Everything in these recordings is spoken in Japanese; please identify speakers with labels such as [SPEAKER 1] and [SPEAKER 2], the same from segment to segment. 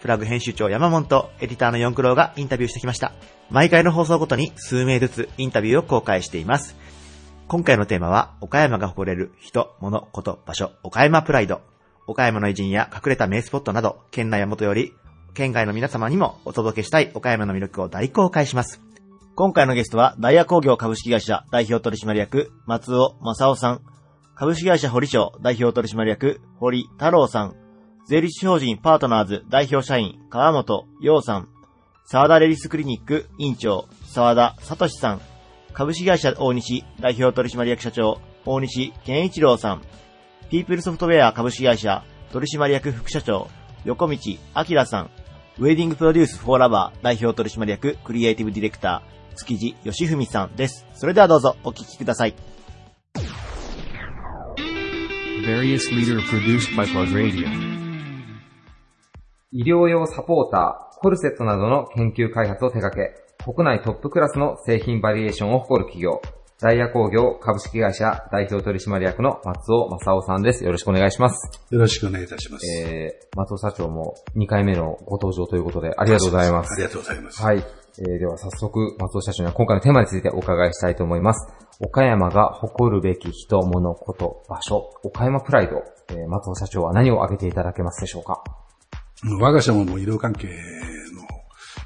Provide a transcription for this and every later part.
[SPEAKER 1] プラグ編集長山本とエディターの四九郎がインタビューしてきました。毎回の放送ごとに数名ずつインタビューを公開しています。今回のテーマは、岡山が誇れる人、物、こと、場所、岡山プライド。岡山の偉人や隠れた名スポットなど、県内や元より、県外の皆様にもお届けしたい岡山の魅力を大公開します。今回のゲストは、ダイヤ工業株式会社代表取締役、松尾正夫さん。株式会社堀町代表取締役、堀太郎さん。税理士法人パートナーズ代表社員、川本洋さん。沢田レディスクリニック委員長、沢田聡さん。株式会社大西代表取締役社長、大西健一郎さん。ピープルソフトウェア株式会社取締役副社長、横道明さん。ウェディングプロデュースフォーラバー代表取締役クリエイティブディレクター、築地義文さんです。それではどうぞお聞きください。
[SPEAKER 2] Various leader produced by Plug Radio.
[SPEAKER 3] 医療用サポーター、コルセットなどの研究開発を手掛け、国内トップクラスの製品バリエーションを誇る企業、ダイヤ工業株式会社代表取締役の松尾正夫さんです。よろしくお願いします。
[SPEAKER 4] よろしくお願いいたします。
[SPEAKER 3] えー、松尾社長も2回目のご登場ということでありがとうございます。
[SPEAKER 4] ありがとうございます。
[SPEAKER 3] はい。えー、では早速、松尾社長には今回のテーマについてお伺いしたいと思います。岡山が誇るべき人、物、こと、場所、岡山プライド、えー、松尾社長は何を挙げていただけますでしょうか？
[SPEAKER 4] 我が社ももう医療関係の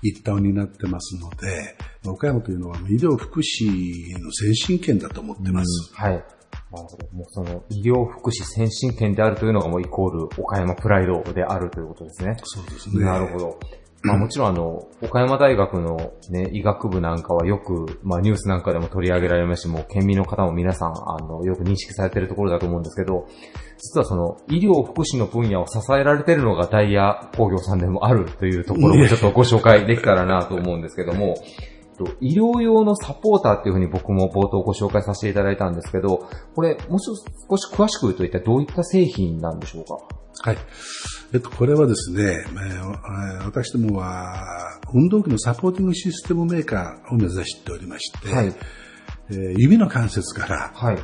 [SPEAKER 4] 一端を担ってますので、岡山というのは医療福祉の先進権だと思ってます。
[SPEAKER 3] はい。なるほど。もうその医療福祉先進権であるというのがもうイコール岡山プライドであるということですね。
[SPEAKER 4] そうですね。
[SPEAKER 3] なるほど。まあもちろんあの、岡山大学のね、医学部なんかはよく、まあニュースなんかでも取り上げられますし、もう県民の方も皆さん、あの、よく認識されているところだと思うんですけど、実はその医療福祉の分野を支えられているのがダイヤ工業さんでもあるというところもちょっとご紹介できたらなと思うんですけども、と医療用のサポーターっていうふうに僕も冒頭ご紹介させていただいたんですけど、これ、もう少し詳しく言うと一体どういった製品なんでしょうか？
[SPEAKER 4] はい。えっと、これはですね、えー私どもは、運動器のサポーティングシステムメーカーを目指しておりまして、
[SPEAKER 3] はい。
[SPEAKER 4] えー指の関節から
[SPEAKER 3] はい。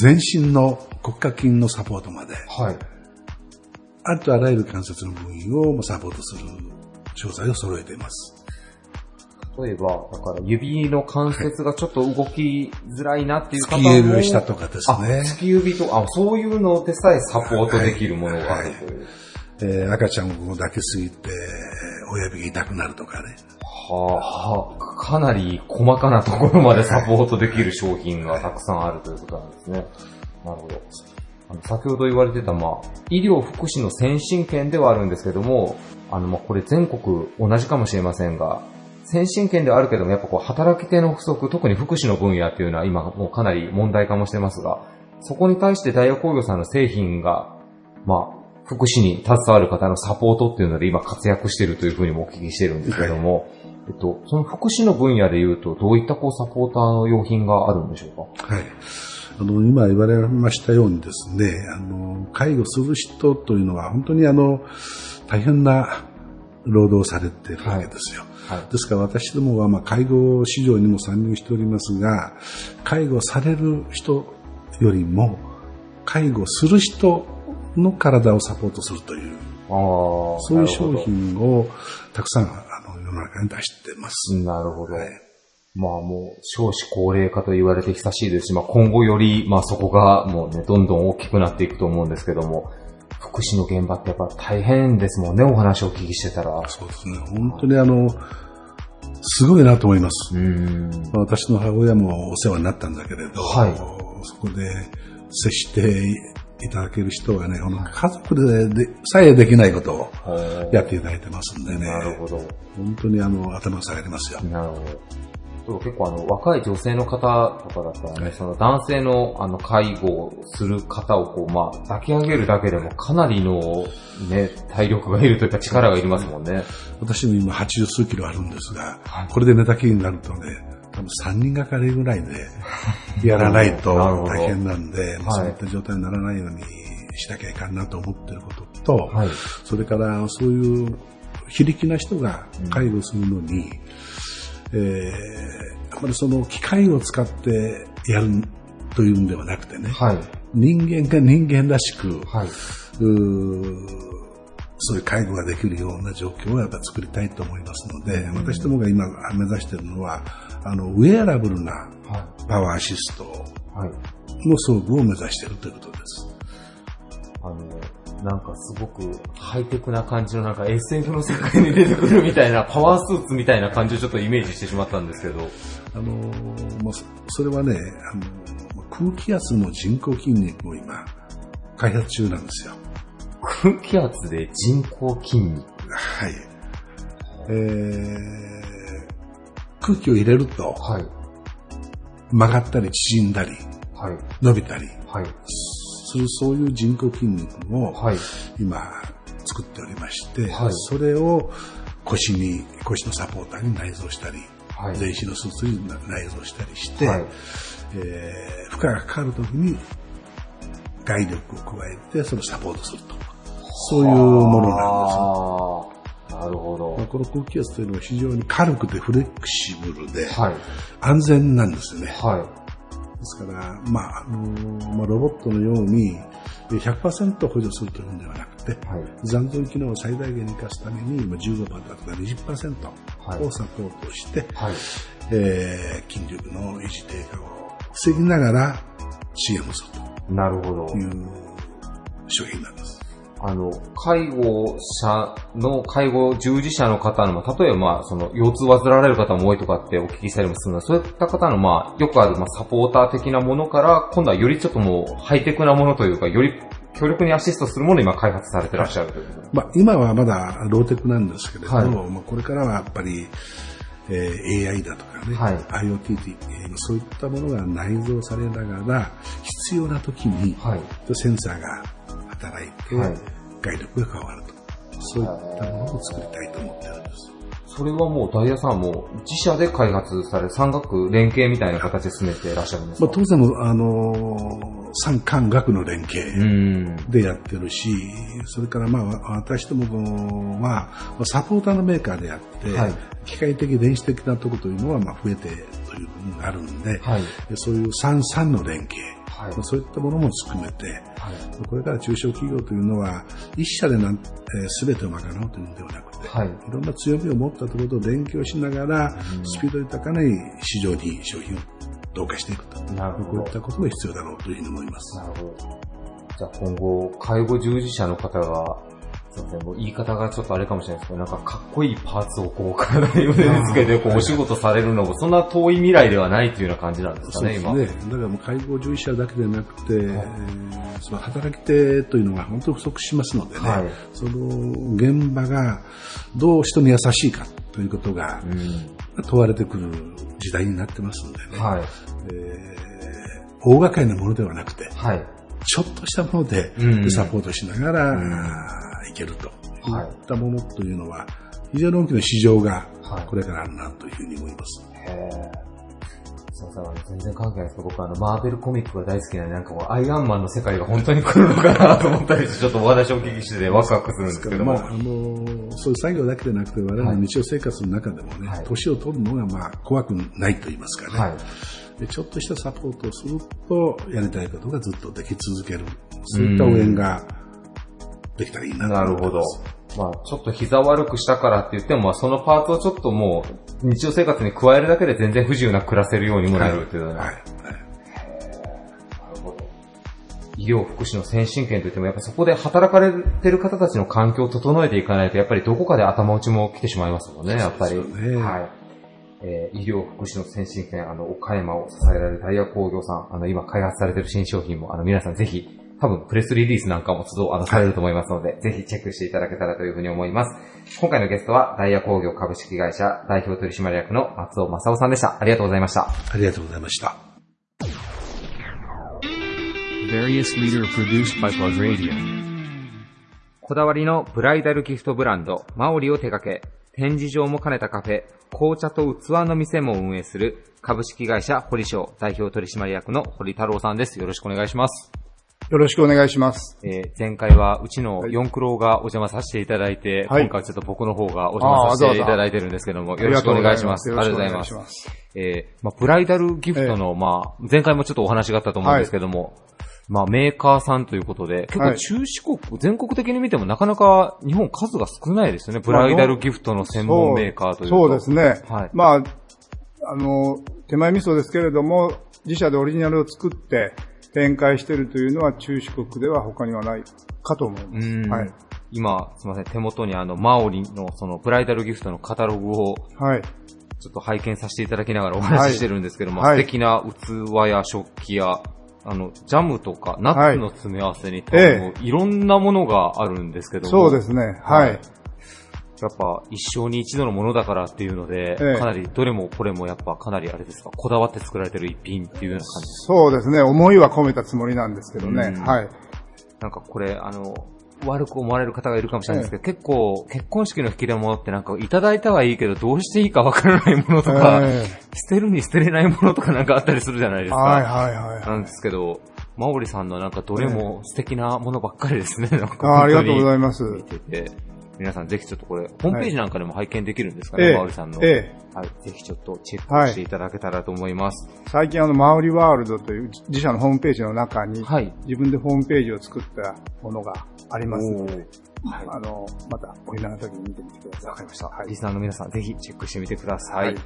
[SPEAKER 4] 全身の骨格筋のサポートまで、
[SPEAKER 3] はい。
[SPEAKER 4] ありとあらゆる関節の部位をサポートする商材を揃えています。
[SPEAKER 3] 例えば、だから指の関節がちょっと動きづらいなっていう方も。
[SPEAKER 4] 突き指下とかです
[SPEAKER 3] あ、
[SPEAKER 4] ね。
[SPEAKER 3] 突き指と、あ、そういうのでさえサポートできるものがあるという。
[SPEAKER 4] えー赤ちゃんを抱きすぎて、親指が痛くなるとかね。
[SPEAKER 3] はあ、かなり細かなところまでサポートできる商品がたくさんあるということなんですね。なるほど。あの先ほど言われてた、まあ、医療福祉の先進権ではあるんですけども、あの、まあ、これ全国同じかもしれませんが、先進権ではあるけども、やっぱこう、働き手の不足、特に福祉の分野っていうのは今もうかなり問題かもしれますが、そこに対して大学工業さんの製品が、まあ、福祉に携わる方のサポートっていうので今活躍しているというふうにもお聞きしてるんですけども、えっと、その福祉の分野で言うと、どういったこうサポーターの用品があるんでしょうか？
[SPEAKER 4] はい。あの、今言われましたようにですね、あの、介護する人というのは本当にあの、大変な労働をされているわけですよ。
[SPEAKER 3] はい。
[SPEAKER 4] ですから私どもはまあ介護市場にも参入しておりますが、介護される人よりも、介護する人の体をサポートするという、そういう商品をたくさんあの世の中に出してます。
[SPEAKER 3] なるほど。
[SPEAKER 4] はい
[SPEAKER 3] まあもう少子高齢化と言われて久しいですし、まあ今後より、まあそこがもうね、どんどん大きくなっていくと思うんですけども、福祉の現場ってやっぱ大変ですもんね、お話をお聞きしてたら。
[SPEAKER 4] そうですね。本当にあの、すごいなと思います。
[SPEAKER 3] うん。
[SPEAKER 4] 私の母親もお世話になったんだけれど、
[SPEAKER 3] はい
[SPEAKER 4] そこで接していただける人はね、この家族ででさえできないことをやっていただいてますんでね、
[SPEAKER 3] なるほど。
[SPEAKER 4] 本当にあの頭が下がりますよ。
[SPEAKER 3] なるほど。結構あの、若い女性の方とかだったらね、その男性のあの、介護をする方をこう、まあ、抱き上げるだけでもかなりのね、体力がいるというか力がいりますもんね。
[SPEAKER 4] 私も今80数キロあるんですが、
[SPEAKER 3] はい。
[SPEAKER 4] これで寝たきりになるとね、多分3人がかりぐらいでやらないと 大変なんで、そういった状態にならないようにしなきゃいかんなと思ってることと、
[SPEAKER 3] はい。
[SPEAKER 4] それからそういう非力な人が介護するのに、えーあまりその機械を使ってやるというんではなくてね、
[SPEAKER 3] はい。
[SPEAKER 4] 人間が人間らしく、
[SPEAKER 3] はい。
[SPEAKER 4] そういう介護ができるような状況をやっぱ作りたいと思いますので、私どもが今目指しているのは、あの、ウェアラブルな
[SPEAKER 3] は
[SPEAKER 4] パワーアシスト
[SPEAKER 3] い。はい。
[SPEAKER 4] の装具を目指しているということです。
[SPEAKER 3] あの、なんかすごくハイテクな感じのなんか SF の世界に出てくるみたいな パワースーツみたいな感じをちょっとイメージしてしまったんですけど。
[SPEAKER 4] あの、まあ、そそれはね、あの、空気圧の人工筋肉を今、開発中なんですよ。
[SPEAKER 3] 空気圧で人工筋肉？
[SPEAKER 4] はい。えー、空気を入れると
[SPEAKER 3] はい。
[SPEAKER 4] 曲がったり縮んだり
[SPEAKER 3] はい。
[SPEAKER 4] 伸びたり
[SPEAKER 3] はい。
[SPEAKER 4] するそういう人工筋肉を
[SPEAKER 3] はい。
[SPEAKER 4] 今作っておりまして、
[SPEAKER 3] はい
[SPEAKER 4] それを腰に、腰のサポーターに内蔵したり、
[SPEAKER 3] はい。
[SPEAKER 4] 全身のスーツに内蔵したりして、
[SPEAKER 3] はい。
[SPEAKER 4] えー負荷がかかるときに外力を加えてそれをサポートすると。そういうものなんです。
[SPEAKER 3] なるほ
[SPEAKER 4] まあこの空気圧というのは非常に軽くてフレクシブルで
[SPEAKER 3] ど。はい。
[SPEAKER 4] 安全なんですよね。
[SPEAKER 3] はい。
[SPEAKER 4] ですから、まあ、あのまあ、ロボットのようにえ100%補助するというんではなくて、
[SPEAKER 3] はい。
[SPEAKER 4] 残存機能を最大限に活かすために、まあ、15%とか20%
[SPEAKER 3] はい
[SPEAKER 4] をサポートして、
[SPEAKER 3] はい。
[SPEAKER 4] えー筋力の維持低下を防ぎながら CM する
[SPEAKER 3] なるほど
[SPEAKER 4] と。いう商品なんです。
[SPEAKER 3] あの、介護者の、介護従事者の方の、まあ例えば、まあ、その、腰痛を患われる方も多いとかってお聞きしたりもするので、そういった方の、まあ、よくある、まあ、サポーター的なものから、今度はよりちょっともう、ハイテクなものというか、より強力にアシストするものを今開発されてらっしゃるという。
[SPEAKER 4] まあ、今はまだローテクなんですけれども、
[SPEAKER 3] はい。
[SPEAKER 4] まあ、これからはやっぱり、えー AI だとかね、
[SPEAKER 3] はい。
[SPEAKER 4] IoT えーそういったものが内蔵されながら、必要な時に、
[SPEAKER 3] はい。
[SPEAKER 4] センサーが働いて、
[SPEAKER 3] はい
[SPEAKER 4] 外力が変わると。そういったものを作りたいと思ってるんです。
[SPEAKER 3] それはもう、ダイヤさんはもう、自社で開発され、産学連携みたいな形で進めていらっしゃるんです
[SPEAKER 4] まあ、
[SPEAKER 3] か、
[SPEAKER 4] 当然の、あのー、産官学の連
[SPEAKER 3] う
[SPEAKER 4] 携
[SPEAKER 3] ん。
[SPEAKER 4] でやってるし、それからまあ、私どもは、サポーターのメーカーであって、
[SPEAKER 3] はい
[SPEAKER 4] 機械的、電子的なところというのは、まあ、増えてという部分があるんで、
[SPEAKER 3] はい。
[SPEAKER 4] でそういう産産の連携、
[SPEAKER 3] はい
[SPEAKER 4] まあそういったものも含めて、
[SPEAKER 3] はい。
[SPEAKER 4] これから中小企業というのは、一社でなん、えー、全てを賄うというのではなくて、
[SPEAKER 3] はい。
[SPEAKER 4] いろんな強みを持ったところと連携をしながら、スピードに高い市場に商品を同化していくと。
[SPEAKER 3] なるほど
[SPEAKER 4] こういった。ことが必要だろうというふうに思います。
[SPEAKER 3] なるほど。じゃあ今後、介護従事者の方が、すいません、もう言い方がちょっとあれかもしれないですけど、なんかかっこいいパーツをこう体に腕につけてこうお仕事されるのも、そんな遠い未来ではないっていうような感じなんですかね、今。
[SPEAKER 4] そうですね。だからもう介護従事者だけでなくて、えーその働き手というのが本当に不足しますのでね、
[SPEAKER 3] はい
[SPEAKER 4] その現場がどう人に優しいかということが
[SPEAKER 3] うん。
[SPEAKER 4] 問われてくる時代になってますんでね、
[SPEAKER 3] はい。
[SPEAKER 4] えー大掛かりなものではなくて、
[SPEAKER 3] はい。
[SPEAKER 4] ちょっとしたもので
[SPEAKER 3] うん
[SPEAKER 4] サポートしながら、
[SPEAKER 3] うん
[SPEAKER 4] いけると。い
[SPEAKER 3] はい。
[SPEAKER 4] ったものというのは、非常に大きな市場が
[SPEAKER 3] はい。
[SPEAKER 4] これからあるなというふうに思います。
[SPEAKER 3] へー。すいません、あの全然関係ないです。けど、僕あの、マーベルコミックが大好きなので、なんかもう、アイアンマンの世界が本当に来るのかなと思ったりして、ちょっとお話をお聞きしててワクワクするんですけども。
[SPEAKER 4] まあ、あのそういう作業だけでなくて、我々の日常生活の中でもね、
[SPEAKER 3] はい。
[SPEAKER 4] 年を取るのがまあ怖くないと言いますかね、
[SPEAKER 3] はい。
[SPEAKER 4] で、ちょっとしたサポートをすると、やりたいことがずっとでき続ける、そういった応援ができたらいいなと
[SPEAKER 3] なるほど
[SPEAKER 4] ま
[SPEAKER 3] あ、ちょっと膝悪くしたからって言っても、まあ、そのパーツをちょっともう、日常生活に加えるだけで全然不自由なく暮らせるようにもなるというような。
[SPEAKER 4] はい。はい
[SPEAKER 3] なるほど。医療福祉の先進権といっても、やっぱそこで働かれてる方たちの環境を整えていかないと、やっぱりどこかで頭打ちも来てしまいますもんね、やっぱり。
[SPEAKER 4] ね
[SPEAKER 3] はい。えー医療福祉の先進権、あの、岡山を支えられるダイヤ工業さん、あの、今開発されている新商品も、あの、皆さんぜひ、多分プレスリリースなんかも都度、あの、されると思いますので、ぜひチェックしていただけたらというふうに思います。今回のゲストは、ダイヤ工業株式会社代表取締役の松尾正夫さんでした。ありがとうございました。
[SPEAKER 4] ありがとうございました。
[SPEAKER 3] こだわりのブライダルギフトブランド、マオリを手掛け、展示場も兼ねたカフェ、紅茶と器の店も運営する株式会社堀商代表取締役の堀太郎さんです。よろしくお願いします。
[SPEAKER 5] よろしくお願いします。
[SPEAKER 3] えー前回はうちの四クロがお邪魔させていただいて、
[SPEAKER 5] はい
[SPEAKER 3] 今回はちょっと僕の方がお邪魔させていただいてるんですけども、よろしくお願いします。ありがとうございま。
[SPEAKER 5] ますす。
[SPEAKER 3] えーまあ、ブライダルギフトの、まあ、前回もちょっとお話があったと思うんですけども、まあ、メーカーさんということで、結構
[SPEAKER 5] はい
[SPEAKER 3] 中四国、全国的に見てもなかなか日本数が少ないですよね。ブライダルギフトの専門メーカーというか。
[SPEAKER 5] そうですね。
[SPEAKER 3] はい
[SPEAKER 5] まあ、あの、手前味噌ですけれども、自社でオリジナルを作って展開しているというのは中四国では他にはないかと思います。
[SPEAKER 3] うん
[SPEAKER 5] はい。
[SPEAKER 3] 今、すみません、手元にあの、マオリのそのブライダルギフトのカタログを
[SPEAKER 5] はい。
[SPEAKER 3] ちょっと拝見させていただきながらお話ししてるんですけども、
[SPEAKER 5] はい
[SPEAKER 3] 素敵な器や食器や、あの、ジャムとか、ナッツの詰め合わせに、多
[SPEAKER 5] ええ
[SPEAKER 3] 分もういろんなものがあるんですけども、
[SPEAKER 5] そうですね。はい。
[SPEAKER 3] やっぱ一生に一度のものだからっていうので、
[SPEAKER 5] ええ
[SPEAKER 3] かなりどれもこれもやっぱかなりあれですか、こだわって作られてる一品っていうような感じ。
[SPEAKER 5] そうですね。思いは込めたつもりなんですけどね。
[SPEAKER 3] うん
[SPEAKER 5] はい。
[SPEAKER 3] なんかこれ、あの、悪く思われる方がいるかもしれないですけど、結構結婚式の引き出物ってなんかいただいたはいいけど、どうしていいかわからないものとか、
[SPEAKER 5] え
[SPEAKER 3] 捨てるに捨てれないものとかなんかあったりするじゃないですか。
[SPEAKER 5] えはいはいはい。
[SPEAKER 3] なんですけど、マオリさんのなんかどれも素敵なものばっかりですね。なんか
[SPEAKER 5] あありがとうござ
[SPEAKER 3] い
[SPEAKER 5] います。
[SPEAKER 3] 見てて。皆さんぜひちょっとこれ、ホームページなんかでも拝見できるんですかね、
[SPEAKER 5] ええ
[SPEAKER 3] マオリさんの。
[SPEAKER 5] ええ
[SPEAKER 3] はい。ぜひちょっとチェックしていただけたらと思います。
[SPEAKER 5] 最近あの、マウリワールドという自社のホームページの中に、
[SPEAKER 3] はい。
[SPEAKER 5] 自分でホームページを作ったものがありますので、
[SPEAKER 3] はい。
[SPEAKER 5] あの、またお暇な時に見てみてください。わかりました。はい
[SPEAKER 3] リ。スナーの皆さんぜひチェックしてみてください。
[SPEAKER 5] はい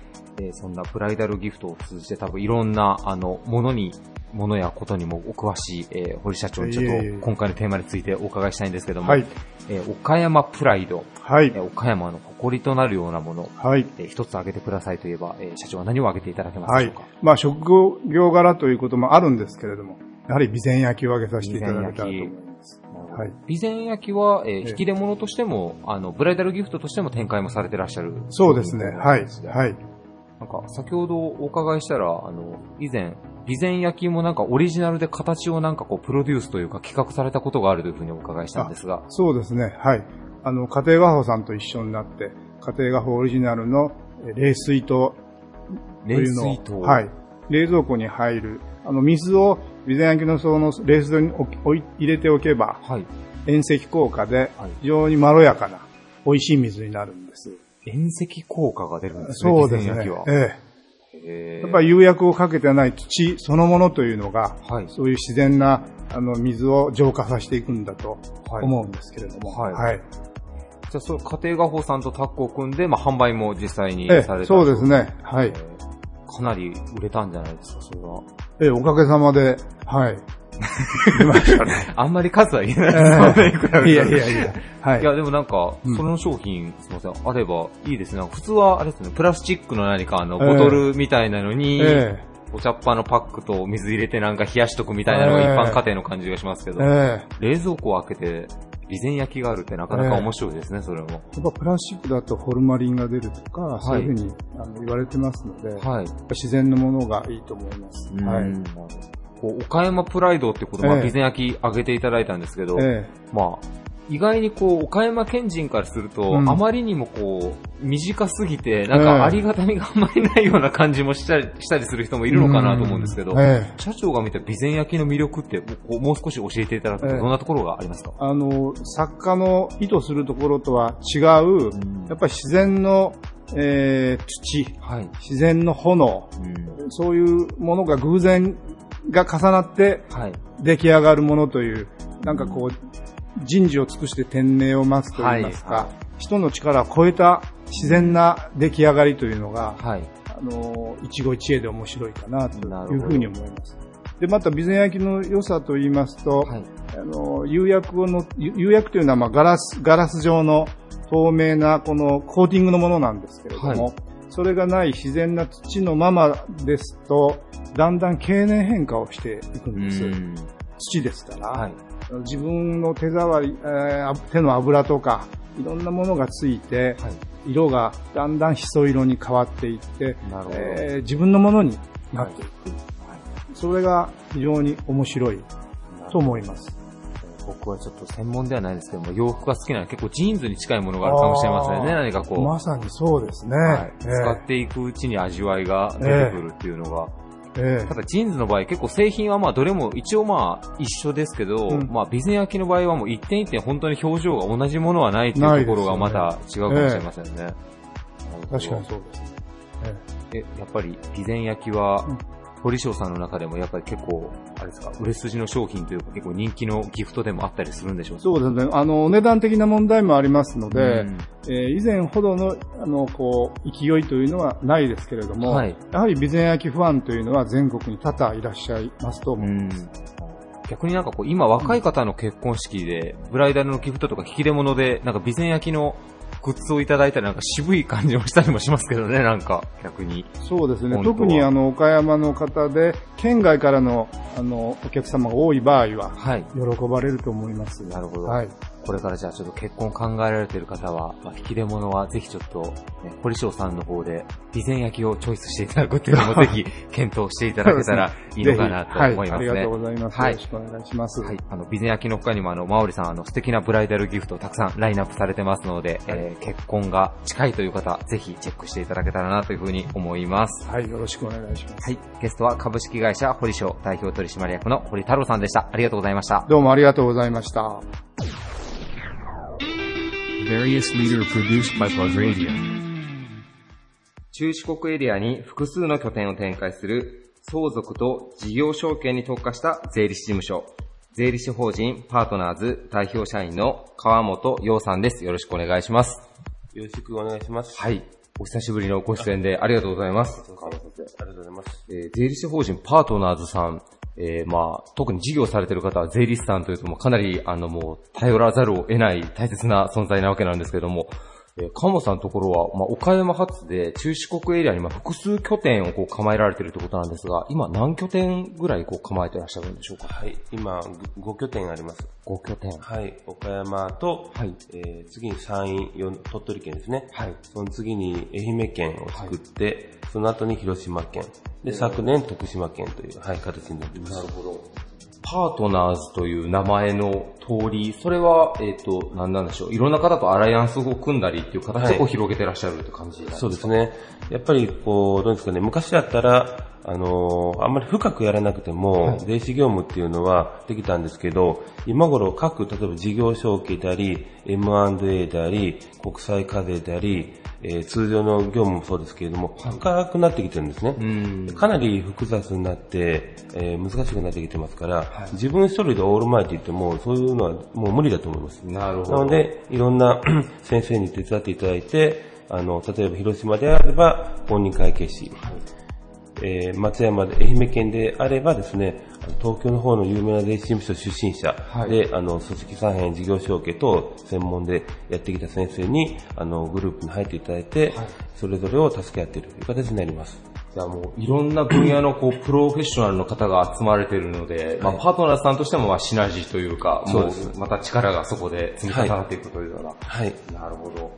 [SPEAKER 3] えーそんなブライダルギフトを通じて多分いろんな、あの、ものに、ものやことにもお詳しい、えー堀社長にちょっと今回のテーマについてお伺いしたいんですけども、
[SPEAKER 5] はい。
[SPEAKER 3] えー岡山プライド、
[SPEAKER 5] はい
[SPEAKER 3] えー。岡山の誇りとなるようなもの、
[SPEAKER 5] はい。
[SPEAKER 3] えー一つ挙げてくださいといえば、えー社長は何を挙げていただけます
[SPEAKER 5] はい
[SPEAKER 3] でしょうか？。
[SPEAKER 5] まあ、職業柄ということもあるんですけれども、やはり備前焼きを挙げさせていただけたらと思います。はい。
[SPEAKER 3] 備前焼きは、えー
[SPEAKER 5] え
[SPEAKER 3] 引き出物としても、あの、ブライダルギフトとしても展開もされてらっしゃる。
[SPEAKER 5] そうですね。はい。はい。
[SPEAKER 3] なんか、先ほどお伺いしたら、あの、以前、備前焼きもなんかオリジナルで形をなんかこう、プロデュースというか企画されたことがあるというふうにお伺いしたんですが。
[SPEAKER 5] そうですね。はい。あの、家庭画法さんと一緒になって、家庭画法オリジナルのえ冷水筒と
[SPEAKER 3] 冷
[SPEAKER 5] いうのを
[SPEAKER 3] 水筒。
[SPEAKER 5] はい。冷蔵庫に入る、あの、水を備前焼きのその冷水筒に入れておけば、
[SPEAKER 3] はい。
[SPEAKER 5] 遠赤効果で
[SPEAKER 3] はい
[SPEAKER 5] 非常にまろやかな美味しい水になるんです。
[SPEAKER 3] 遠赤効果が出るんですね。
[SPEAKER 5] そうですね。ええ。やっぱり釉薬をかけてない土そのものというのが、
[SPEAKER 3] はい。
[SPEAKER 5] そういう自然なあの水を浄化させていくんだと
[SPEAKER 3] はい
[SPEAKER 5] 思うんですけれども。
[SPEAKER 3] はい
[SPEAKER 5] はい。
[SPEAKER 3] じゃあ、そう、家庭画法さんとタッグを組んで、まあ、販売も実際に
[SPEAKER 5] ええ、
[SPEAKER 3] された
[SPEAKER 5] そうですね。はい
[SPEAKER 3] え。ーかなり売れたんじゃないですか、それは。
[SPEAKER 5] ええ、おかげさまで、はい。
[SPEAKER 3] あんまり数は言えないですよね、
[SPEAKER 5] いやいやいや。はい
[SPEAKER 3] い。や、でもなんか、
[SPEAKER 5] うん
[SPEAKER 3] その商品、すみません、あればいいですね。普通は、あれですね、プラスチックの何か、あの、
[SPEAKER 5] ええ
[SPEAKER 3] ボトルみたいなのに、
[SPEAKER 5] え
[SPEAKER 3] お茶っ葉のパックと水入れてなんか冷やしとくみたいなのが一般家庭の感じがしますけ
[SPEAKER 5] え
[SPEAKER 3] ど、
[SPEAKER 5] ええ
[SPEAKER 3] 冷蔵庫を開けて、備前焼きがあるってなかなか面白いですね、それも。
[SPEAKER 5] やっぱプラスチックだとホルマリンが出るとか、そういうふうにあの言われてますので。自然のものがいいと思います。はい。
[SPEAKER 3] うんこう岡山プライドってこと、まあ、
[SPEAKER 5] ええ
[SPEAKER 3] 備前焼きあげていただいたんですけど、
[SPEAKER 5] え
[SPEAKER 3] まあ、意外にこう、岡山県人からすると、
[SPEAKER 5] うん。
[SPEAKER 3] あまりにもこう、短すぎて、なん
[SPEAKER 5] ええ
[SPEAKER 3] かありがたみがあんまりないような感じもしたりしたりする人もい
[SPEAKER 5] え
[SPEAKER 3] るのかなと思うんですけど、
[SPEAKER 5] ええ。
[SPEAKER 3] 社長が見た備前焼きの魅力って、こうもう少し教えていただくと、
[SPEAKER 5] ええ。
[SPEAKER 3] どんなところがありますか、
[SPEAKER 5] あの、作家の意図するところとは違う、やっぱり自然の、えー土、
[SPEAKER 3] はい。
[SPEAKER 5] 自然の炎、
[SPEAKER 3] うん。
[SPEAKER 5] そういうものが偶然が重なって
[SPEAKER 3] はい。
[SPEAKER 5] 出来上がるものという、なんかこう、人事を尽くして天命を待つといいますか、
[SPEAKER 3] はいは
[SPEAKER 5] 人の力を超えた自然な出来上がりというのが、
[SPEAKER 3] はい。
[SPEAKER 5] あの、一期一会で面白いかなというふうに思います。で、また、備前焼きの良さと言いますと、
[SPEAKER 3] はい。
[SPEAKER 5] あの、釉薬をの、釉釉薬というのは、まあ、ガラス、ガラス状の透明な、このコーティングのものなんですけれども、
[SPEAKER 3] はい
[SPEAKER 5] それがない自然な土のままですと、だんだん経年変化をしていくんです。
[SPEAKER 3] うん
[SPEAKER 5] 土ですから、
[SPEAKER 3] はい。
[SPEAKER 5] 自分の手触り、えー手の油とか、いろんなものがついて、
[SPEAKER 3] はい。
[SPEAKER 5] 色がだんだんヒ素色に変わっていって。えー自分のものになっていく。それが非常に面白いと思います。
[SPEAKER 3] 僕はちょっと専門ではないですけども、洋服が好きなので結構ジーンズに近いものがあるかもしれませんね。何かこう、
[SPEAKER 5] まさにそうですね。
[SPEAKER 3] はい。
[SPEAKER 5] え
[SPEAKER 3] 使っていくうちに味わいが出てくるっていうのが、
[SPEAKER 5] ええ。
[SPEAKER 3] ただジーンズの場合結構製品はまあどれも一応まあ一緒ですけど、
[SPEAKER 5] うん。
[SPEAKER 3] まあ備前焼きの場合はもう一点一点本当に表情が同じものはないっていうところがまた違うかもしれませんね。なるほど
[SPEAKER 5] 確かにそうですね。え。
[SPEAKER 3] え、やっぱり備前焼きは
[SPEAKER 5] うん、
[SPEAKER 3] 堀翔さんの中でもやっぱり結構、あれですか、売れ筋の商品というか結構人気のギフトでもあったりするんでしょうか？
[SPEAKER 5] そうですね。あの、お値段的な問題もありますので、
[SPEAKER 3] うん
[SPEAKER 5] えー以前ほどの、あの、こう、勢いというのはないですけれども、
[SPEAKER 3] はい
[SPEAKER 5] やはり備前焼ファンというのは全国に多々いらっしゃいますと思います。
[SPEAKER 3] 逆になんかこう、今若い方の結婚式で、ブライダルのギフトとか引き出物で、なんか備前焼きのグッズをいただいたらなんか渋い感じもしたりもしますけどね、なんか、逆に。
[SPEAKER 5] そうですね。特にあの、岡山の方で、県外からの、あの、お客様が多い場合は、
[SPEAKER 3] はい。
[SPEAKER 5] 喜ばれると思います。
[SPEAKER 3] なるほど。
[SPEAKER 5] はい。
[SPEAKER 3] これからじゃあちょっと結婚考えられている方は、まあ、引き出物はぜひちょっと、ね、堀翔さんの方で、備前焼きをチョイスしていただくっていうのもぜひ 検討していただけたらいいのかなと思いますね。
[SPEAKER 5] はい。ありがとうございます。
[SPEAKER 3] はい
[SPEAKER 5] よろしくお願いします。
[SPEAKER 3] はい。あの、備前焼きの他にもあの、まおりさん、あの、素敵なブライダルギフトをたくさんラインナップされてますので、えー結婚が近いという方、ぜひチェックしていただけたらなというふうに思います。
[SPEAKER 5] はい。よろしくお願いします。
[SPEAKER 3] はい。ゲストは株式会社堀翔代表取締役の堀太郎さんでした。ありがとうございました。
[SPEAKER 5] どうもありがとうございました。
[SPEAKER 2] Various leader produced by Plug Radio.
[SPEAKER 3] 中四国エリアに複数の拠点を展開する相続と事業承継に特化した税理士事務所、税理士法人パートナーズ代表社員の川本洋さんです。よろしくお願いします。
[SPEAKER 6] よろしくお願いします。
[SPEAKER 3] はい。お久しぶりのご出演でありがとうございます。
[SPEAKER 6] ありがとうございます。
[SPEAKER 3] えー税理士法人パートナーズさん、えーまあ、特に事業されている方は税理士さんというともかなり、あの、もう、頼らざるを得ない大切な存在なわけなんですけれども、えー、川本さんのところは、まあ、岡山発で中四国エリアにまあ複数拠点をこう構えられているということなんですが、今何拠点ぐらいこう構えていらっしゃるんでしょうか？
[SPEAKER 6] はい、今、5拠点あります。
[SPEAKER 3] ?5 拠点。
[SPEAKER 6] はい、岡山と、
[SPEAKER 3] はい
[SPEAKER 6] えー次に山陰、よ鳥取県ですね。
[SPEAKER 3] はい。
[SPEAKER 6] その次に愛媛県を作って、その後に広島県。で、昨年徳島県という、はい、形になっています。なるほど。
[SPEAKER 3] パートナーズという名前の通り、それは、えっ、と、何なんでしょう。いろんな方とアライアンスを組んだりっていう形でこう
[SPEAKER 6] はい
[SPEAKER 3] 広げてらっしゃるって感じなんですか？
[SPEAKER 6] そうですね。やっぱり、こう、どうですかね、昔だったら、あのーあんまり深くやらなくても、税理業務っていうのはできたんですけど、今頃各、例えば事業承継であり、M&A であり、国際課税であり、えー通常の業務もそうですけれども、深くなってきてるんですね。
[SPEAKER 3] うん。
[SPEAKER 6] かなり複雑になって、えー難しくなってきてますから、自分一人でオールマイティってもうそういうのはもう無理だと思います。
[SPEAKER 3] なるほど。
[SPEAKER 6] なので、いろんな 先生に手伝っていただいて、あの、例えば広島であれば、公認会計士、えー松山で、愛媛県であればですね、東京の方の有名な税理士事務所出身者で、あの、組織再編事業承継と専門でやってきた先生に、あの、グループに入っていただいて、それぞれを助け合っているという形になります。
[SPEAKER 3] じゃあもういろんな分野のこうプロフェッショナルの方が集まれているので、まあパートナーさんとしてもまあシナジーというか、
[SPEAKER 6] そうです
[SPEAKER 3] もうまた力がそこで積み重なっていくというような。
[SPEAKER 6] はい。
[SPEAKER 3] なるほど。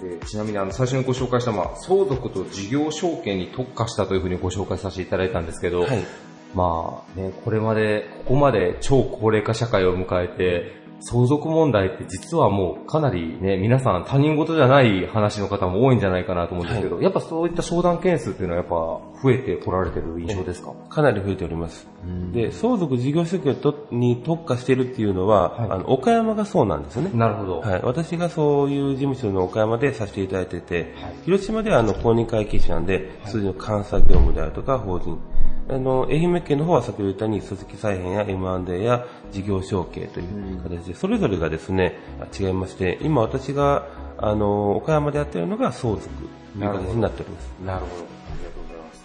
[SPEAKER 3] でちなみにあの最初にご紹介した、まあ、相続と事業承継に特化したというふうにご紹介させていただいたんですけど、
[SPEAKER 6] はい。
[SPEAKER 3] まあね、これまで、ここまで超高齢化社会を迎えて、相続問題って実はもうかなりね、皆さん他人事じゃない話の方も多いんじゃないかなと思うんですけど、やっぱそういった相談件数っていうのはやっぱ増えてこられてる印象ですか？
[SPEAKER 6] かなり増えております。で、相続事業承継とに特化しているっていうのは、あの、岡山がそうなんですよね。
[SPEAKER 3] なるほど。
[SPEAKER 6] はい。私がそういう事務所の岡山でさせていただいてて、広島ではあの公認会計士なんで、通常監査業務であるとか法人。あの、愛媛県の方は先ほど言ったように組織再編や M&A や事業承継という形で、それぞれがですね、違いまして、今私が、あの、岡山でやっているのが相続という形になっております。
[SPEAKER 3] なるほど。ありがとうございます。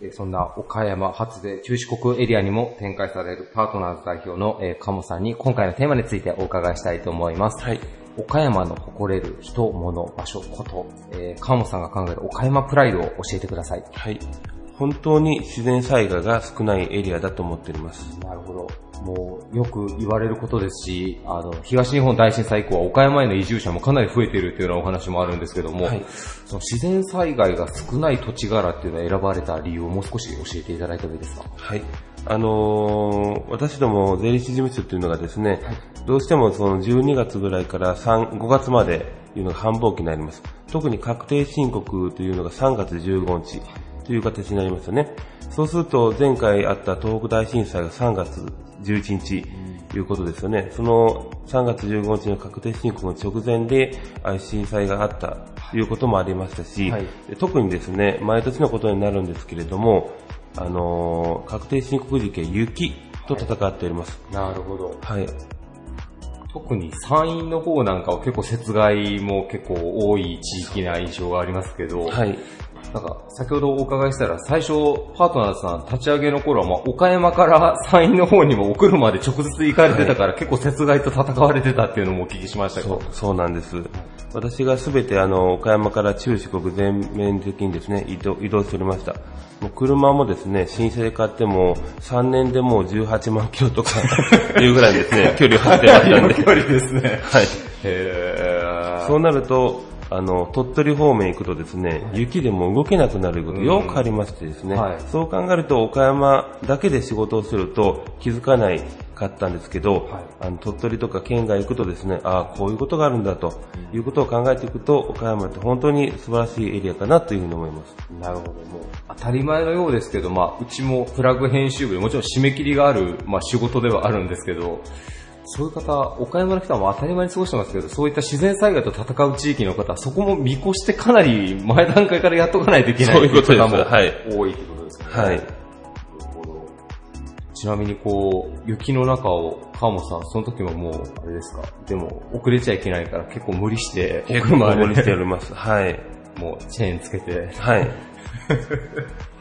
[SPEAKER 3] えーそんな岡山発で中四国エリアにも展開されるパートナーズ代表の、えー、鴨さんに今回のテーマについてお伺いしたいと思います。
[SPEAKER 6] はい。
[SPEAKER 3] 岡山の誇れる人、物、場所、こと、えー、川本さんが考える岡山プライドを教えてください。
[SPEAKER 6] はい。本当に自然災害が少ないエリアだと思っております。
[SPEAKER 3] なるほど。もう、よく言われることですし、あの、東日本大震災以降は岡山への移住者もかなり増えているというようなお話もあるんですけども、
[SPEAKER 6] はい
[SPEAKER 3] その自然災害が少ない土地柄っていうのを選ばれた理由をもう少し教えていただいてもいいですか？
[SPEAKER 6] はい。あのー私ども税理士事務所っていうのがですね、どうしてもその12月ぐらいから3 5月までいうのが繁忙期になります。特に確定申告というのが3月15日という形になりますよね。そうすると前回あった東北大震災が3月11日ということですよね。その3月15日の確定申告の直前であ震災があったということもありましたし、
[SPEAKER 3] はい
[SPEAKER 6] で特にですね、毎年のことになるんですけれども、あのー確定申告時期は雪と戦っております。
[SPEAKER 3] なるほど。
[SPEAKER 6] はい。
[SPEAKER 3] 特に山陰の方なんかは結構雪害も結構多い地域な印象がありますけど、
[SPEAKER 6] はい。
[SPEAKER 3] なんか、先ほどお伺いしたら、最初、パートナーズさん立ち上げの頃は、まあ、岡山から山陰の方にもお車で直接行かれてたから、結構雪害と戦われてたっていうのもお聞きしましたけど
[SPEAKER 6] そう、そうなんです。私がすべてあの、岡山から中四国全面的にですね、移動、移動しておりました。もう車もですね、新車で買っても、3年でもう18万キロとか、いうぐらいですね、距離を走ってましたんで。
[SPEAKER 3] 距離ですね。
[SPEAKER 6] はい。
[SPEAKER 3] へー
[SPEAKER 6] そうなると、あの、鳥取方面行くとですね、雪でも動けなくなることよくありましてですね、
[SPEAKER 3] はい。
[SPEAKER 6] そう考えると岡山だけで仕事をすると気づかないかったんですけど、あの鳥取とか県外行くとですね、ああ、こういうことがあるんだということを考えていくと、岡山って本当に素晴らしいエリアかなというふうに思います。
[SPEAKER 3] なるほど。もう当たり前のようですけど、まあ、うちもプラグ編集部でもちろん締め切りがある、まあ、仕事ではあるんですけど、そういう方、岡山の人は当たり前に過ごしてますけど、そういった自然災害と戦う地域の方は、そこも見越してかなり前段階からやっとかないといけない
[SPEAKER 6] そういうことです
[SPEAKER 3] 方も
[SPEAKER 6] はい
[SPEAKER 3] 多いってことですかね。
[SPEAKER 6] はい。
[SPEAKER 3] ちなみにこう、雪の中を、川本さん、その時ももう、あれですか、でも遅れちゃいけないから結構無理して、
[SPEAKER 6] 無理しております。はい。
[SPEAKER 3] もうチェーンつけて、
[SPEAKER 6] はい。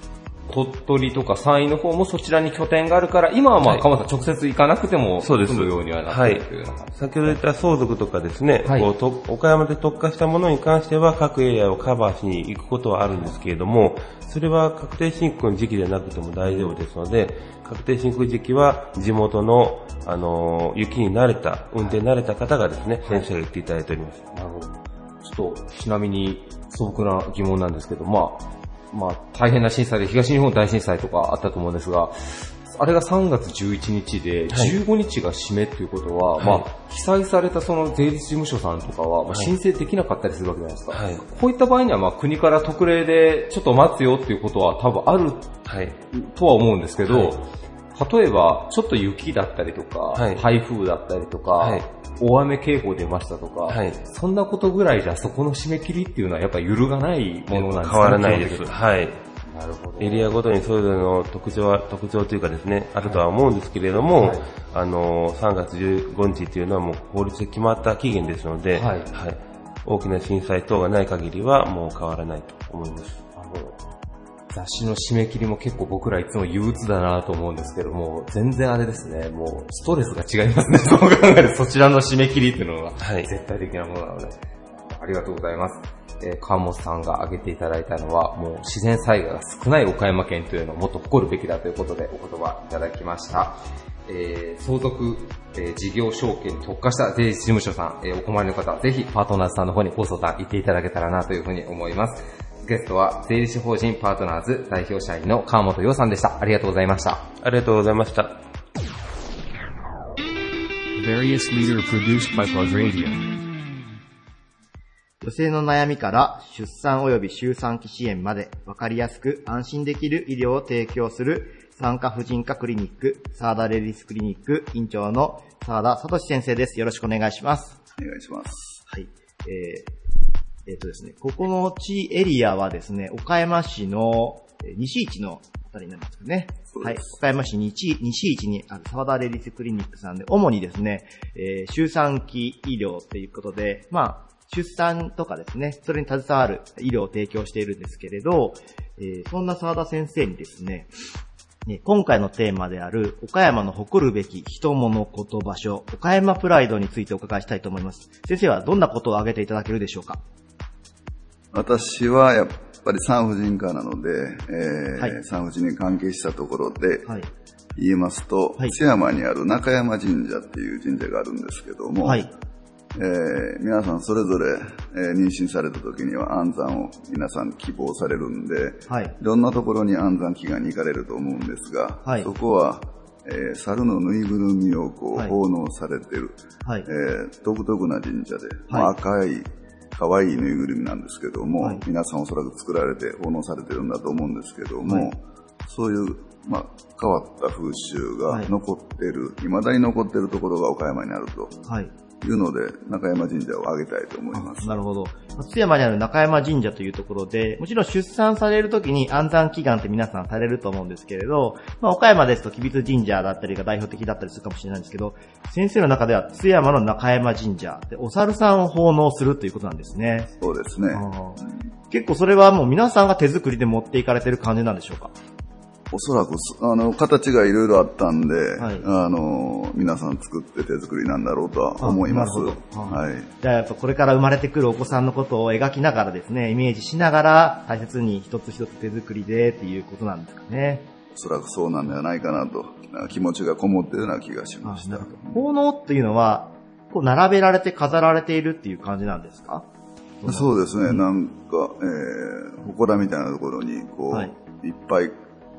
[SPEAKER 3] 鳥取とか山陰の方もそちらに拠点があるから、今はまあ、
[SPEAKER 6] はい
[SPEAKER 3] 鎌田さん直接行かなくても、
[SPEAKER 6] そうです
[SPEAKER 3] 済むようにはなってるというような感じ。
[SPEAKER 6] 先ほど言った相続とかですね、
[SPEAKER 3] はい
[SPEAKER 6] こうと岡山で特化したものに関しては各エリアをカバーしに行くことはあるんですけれども、それは確定申告の時期でなくても大丈夫ですので、確定申告時期は地元の、あのー雪に慣れた、運転に慣れた方がですね、先生が言っていただいております。
[SPEAKER 3] なるほど。ちょっと、ちなみに素朴な疑問なんですけど、まあ、まあ、大変な震災で東日本大震災とかあったと思うんですが、あれが3月11日で、
[SPEAKER 6] はい。
[SPEAKER 3] 15日が締めっていうことは、
[SPEAKER 6] はい。
[SPEAKER 3] まあ、被災されたその税理士事務所さんとかは、まあ、
[SPEAKER 6] はい。
[SPEAKER 3] 申請できなかったりするわけじゃないですか。
[SPEAKER 6] はい。
[SPEAKER 3] こういった場合には、まあ、国から特例でちょっと待つよっていうことは多分ある
[SPEAKER 6] はい。
[SPEAKER 3] とは思うんですけど、
[SPEAKER 6] はい。
[SPEAKER 3] 例えば、ちょっと雪だったりとか、
[SPEAKER 6] はい。
[SPEAKER 3] 台風だったりとか、
[SPEAKER 6] はい
[SPEAKER 3] 大雨警報出ましたとか、
[SPEAKER 6] はい
[SPEAKER 3] そんなことぐらいじゃそこの締め切りっていうのはやっぱ揺るがないものなんですか
[SPEAKER 6] 変わらないです。はい。
[SPEAKER 3] なるほど。
[SPEAKER 6] エリアごとにそれぞれの特徴は、特徴というかですね、あるとは思うんですけれども、
[SPEAKER 3] はい
[SPEAKER 6] あの、3月15日っていうのはもう法律で決まった期限ですので、
[SPEAKER 3] はい
[SPEAKER 6] 大きな震災等がない限りはもう変わらないと思います。
[SPEAKER 3] なるほど雑誌の締め切りも結構僕らいつも憂鬱だなと思うんですけども、全然あれですね、もうストレスが違いますね。そう考えるとそちらの締め切りっていうのが
[SPEAKER 6] はい
[SPEAKER 3] 絶対的なものなので、ありがとうございます。えー川本さんが挙げていただいたのは、もう自然災害が少ない岡山県というのをもっと誇るべきだということでお言葉いただきました。えー相続、えー事業承継に特化した税理士事務所さん、えーお困りの方、ぜひパートナーズさんの方にご相談行っていただけたらなというふうに思います。ゲストは税理士法人パートナーズ代表社員の川本洋さんでした。ありがとうございました。
[SPEAKER 6] ありがとうございました。
[SPEAKER 7] 女性の悩みから出産及び周産期支援まで分かりやすく安心できる医療を提供する産科婦人科クリニック、サーダレディスクリニック院長のサーダ聡先生です。よろしくお願いします。
[SPEAKER 5] お願いします。
[SPEAKER 7] はい。えー、えーとですね、ここの地エリアはですね、岡山市のえー西市のあたりになりますかね。はい。岡山市西西市にある沢田レディスクリニックさんで、主にですね、えー、周産期医療ということで、まあ、出産とかですね、それに携わる医療を提供しているんですけれど、えーそんな沢田先生にですね、ね今回のテーマである、岡山の誇るべき人物こと場所、岡山プライドについてお伺いしたいと思います。先生はどんなことを挙げていただけるでしょうか？
[SPEAKER 8] 私はやっぱり産婦人科なので、えー
[SPEAKER 7] はい
[SPEAKER 8] 産婦人に関係したところで
[SPEAKER 7] はい。
[SPEAKER 8] 言いますと、
[SPEAKER 7] はい
[SPEAKER 8] 津山にある中山神社っていう神社があるんですけども、
[SPEAKER 7] はい。
[SPEAKER 8] えー皆さんそれぞれ、えー妊娠された時には安産を皆さん希望されるんで、
[SPEAKER 7] はい。
[SPEAKER 8] いろんなところに安産祈願に行かれると思うんですが、
[SPEAKER 7] はい
[SPEAKER 8] そこは、えー猿のぬいぐるみをこう
[SPEAKER 7] はい
[SPEAKER 8] 奉納されてる、
[SPEAKER 7] はい
[SPEAKER 8] え。ー独特な神社で、まあ、赤い可愛いぬいぐるみなんですけども、
[SPEAKER 7] はい。
[SPEAKER 8] 皆さんおそらく作られて奉納されてるんだと思うんですけども、
[SPEAKER 7] はい。
[SPEAKER 8] そういう、まあ、変わった風習が
[SPEAKER 7] はい。
[SPEAKER 8] 残ってる、未だに残ってるところが岡山にあると。
[SPEAKER 7] はい。
[SPEAKER 8] いうので、中山神社を挙げたいと思います。
[SPEAKER 7] なるほど。津山にある中山神社というところで、もちろん出産されるときに安産祈願って皆さんされると思うんですけれど、まあ、岡山ですと吉備津神社だったりが代表的だったりするかもしれないんですけど、先生の中では津山の中山神社でお猿さんを奉納するということなんですね。
[SPEAKER 8] そうですね。
[SPEAKER 7] 結構それはもう皆さんが手作りで持っていかれてる感じなんでしょうか？
[SPEAKER 8] おそらくす、あの、形がいろいろあったんで、
[SPEAKER 7] はい
[SPEAKER 8] あの、皆さん作って手作りなんだろうとは思います。はい。
[SPEAKER 7] じゃあやっぱこれから生まれてくるお子さんのことを描きながらですね、イメージしながら大切に一つ一つ手作りでっていうことなんですかね。
[SPEAKER 8] おそらくそうなんではないかなと、気持ちがこもってるような気がしました。
[SPEAKER 7] 奉納っていうのは、こう並べられて飾られているっていう感じなんですか？
[SPEAKER 8] そうですね、なんか、えー、祠みたいなところに、こう、
[SPEAKER 7] はい
[SPEAKER 8] い、っぱい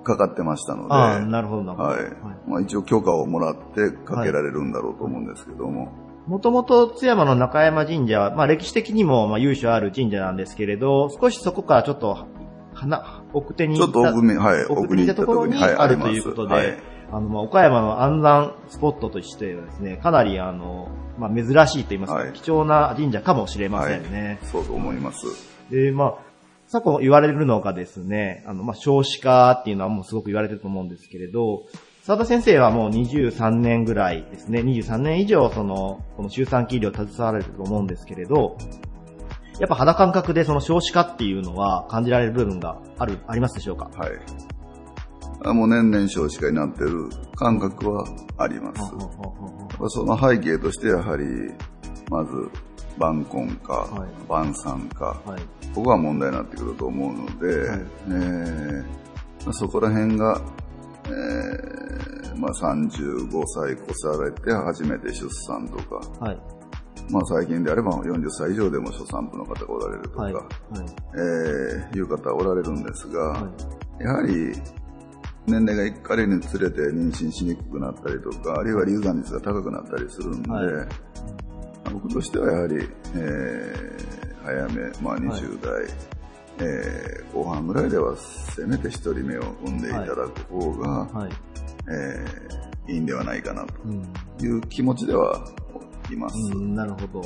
[SPEAKER 8] かかってましたので、
[SPEAKER 7] ああ、なるほど。
[SPEAKER 8] はい。まあ一応許可をもらってかけられるんだろうと思うんですけども、
[SPEAKER 7] もともと津山の中山神社は、まあ歴史的にもまあ由緒ある神社なんですけれど、少しそこからちょっと、花、奥手に
[SPEAKER 8] ちょっと奥に、はい、
[SPEAKER 7] 奥に行ったところに
[SPEAKER 8] はい
[SPEAKER 7] あるということで、あの、まあ、岡山の安山スポットとしてはですね、かなりあの、まあ、珍しいと言いますか、
[SPEAKER 8] はい
[SPEAKER 7] 貴重な神社かもしれませんね。
[SPEAKER 8] はい、そうと思います。
[SPEAKER 7] で、まあ、昨今言われるのがですね、あの、まあ、少子化っていうのはもうすごく言われてると思うんですけれど、沢田先生はもう23年ぐらいですね、23年以上その、この周産期医療を携わられてると思うんですけれど、やっぱ肌感覚でその少子化っていうのは感じられる部分がある、ありますでしょうか？
[SPEAKER 8] はい。あもう年々少子化になってる感覚はあります。その背景としてやはり、まず、晩婚化、
[SPEAKER 7] はい
[SPEAKER 8] 晩産化、
[SPEAKER 7] はい。
[SPEAKER 8] ここが問題になってくると思うので、
[SPEAKER 7] はい
[SPEAKER 8] えーまあそこら辺が、えーまあ、35歳越されて初めて出産とか、
[SPEAKER 7] はい。
[SPEAKER 8] まあ、最近であれば40歳以上でも初産婦の方がおられるとか、
[SPEAKER 7] はい。はい。
[SPEAKER 8] えーいう方おられるんですが、
[SPEAKER 7] はい
[SPEAKER 8] やはり年齢がいかれるにつれて妊娠しにくくなったりとか、あるいは流産率が高くなったりするんで、
[SPEAKER 7] はい
[SPEAKER 8] 僕としてはやはり、えー早め、まあ、20代、えー後半ぐらいではせめて1人目を産んでいただく方が、
[SPEAKER 7] はい。
[SPEAKER 8] えーいいんではないかな
[SPEAKER 7] うん。
[SPEAKER 8] という気持ちではいます。
[SPEAKER 7] うん、なるほど。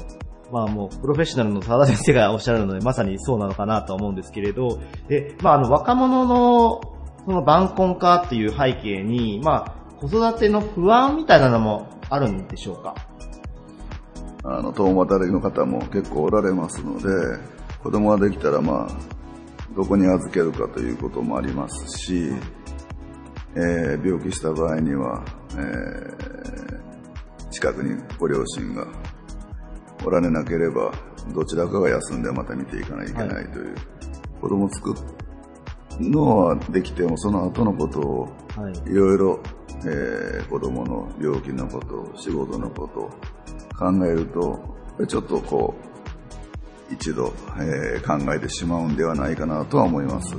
[SPEAKER 7] まあもう、プロフェッショナルの沢田先生がおっしゃるので、まさにそうなのかなとは思うんですけれど、で、まああの、若者の、その晩婚化っていう背景に、まあ、子育ての不安みたいなのもあるんでしょうか？
[SPEAKER 8] あの、共働きの方も結構おられますので、子供ができたらまあ、どこに預けるかということもありますし、えー病気した場合には、えー近くにご両親がおられなければ、どちらかが休んでまた見ていかないといけないという、子供を作るのはできても、その後のことを
[SPEAKER 7] はい。
[SPEAKER 8] いろいろ、えー子供の病気のこと、仕事のこと考えると、ちょっとこう、一度、えー考えてしまうんではないかなとは思います。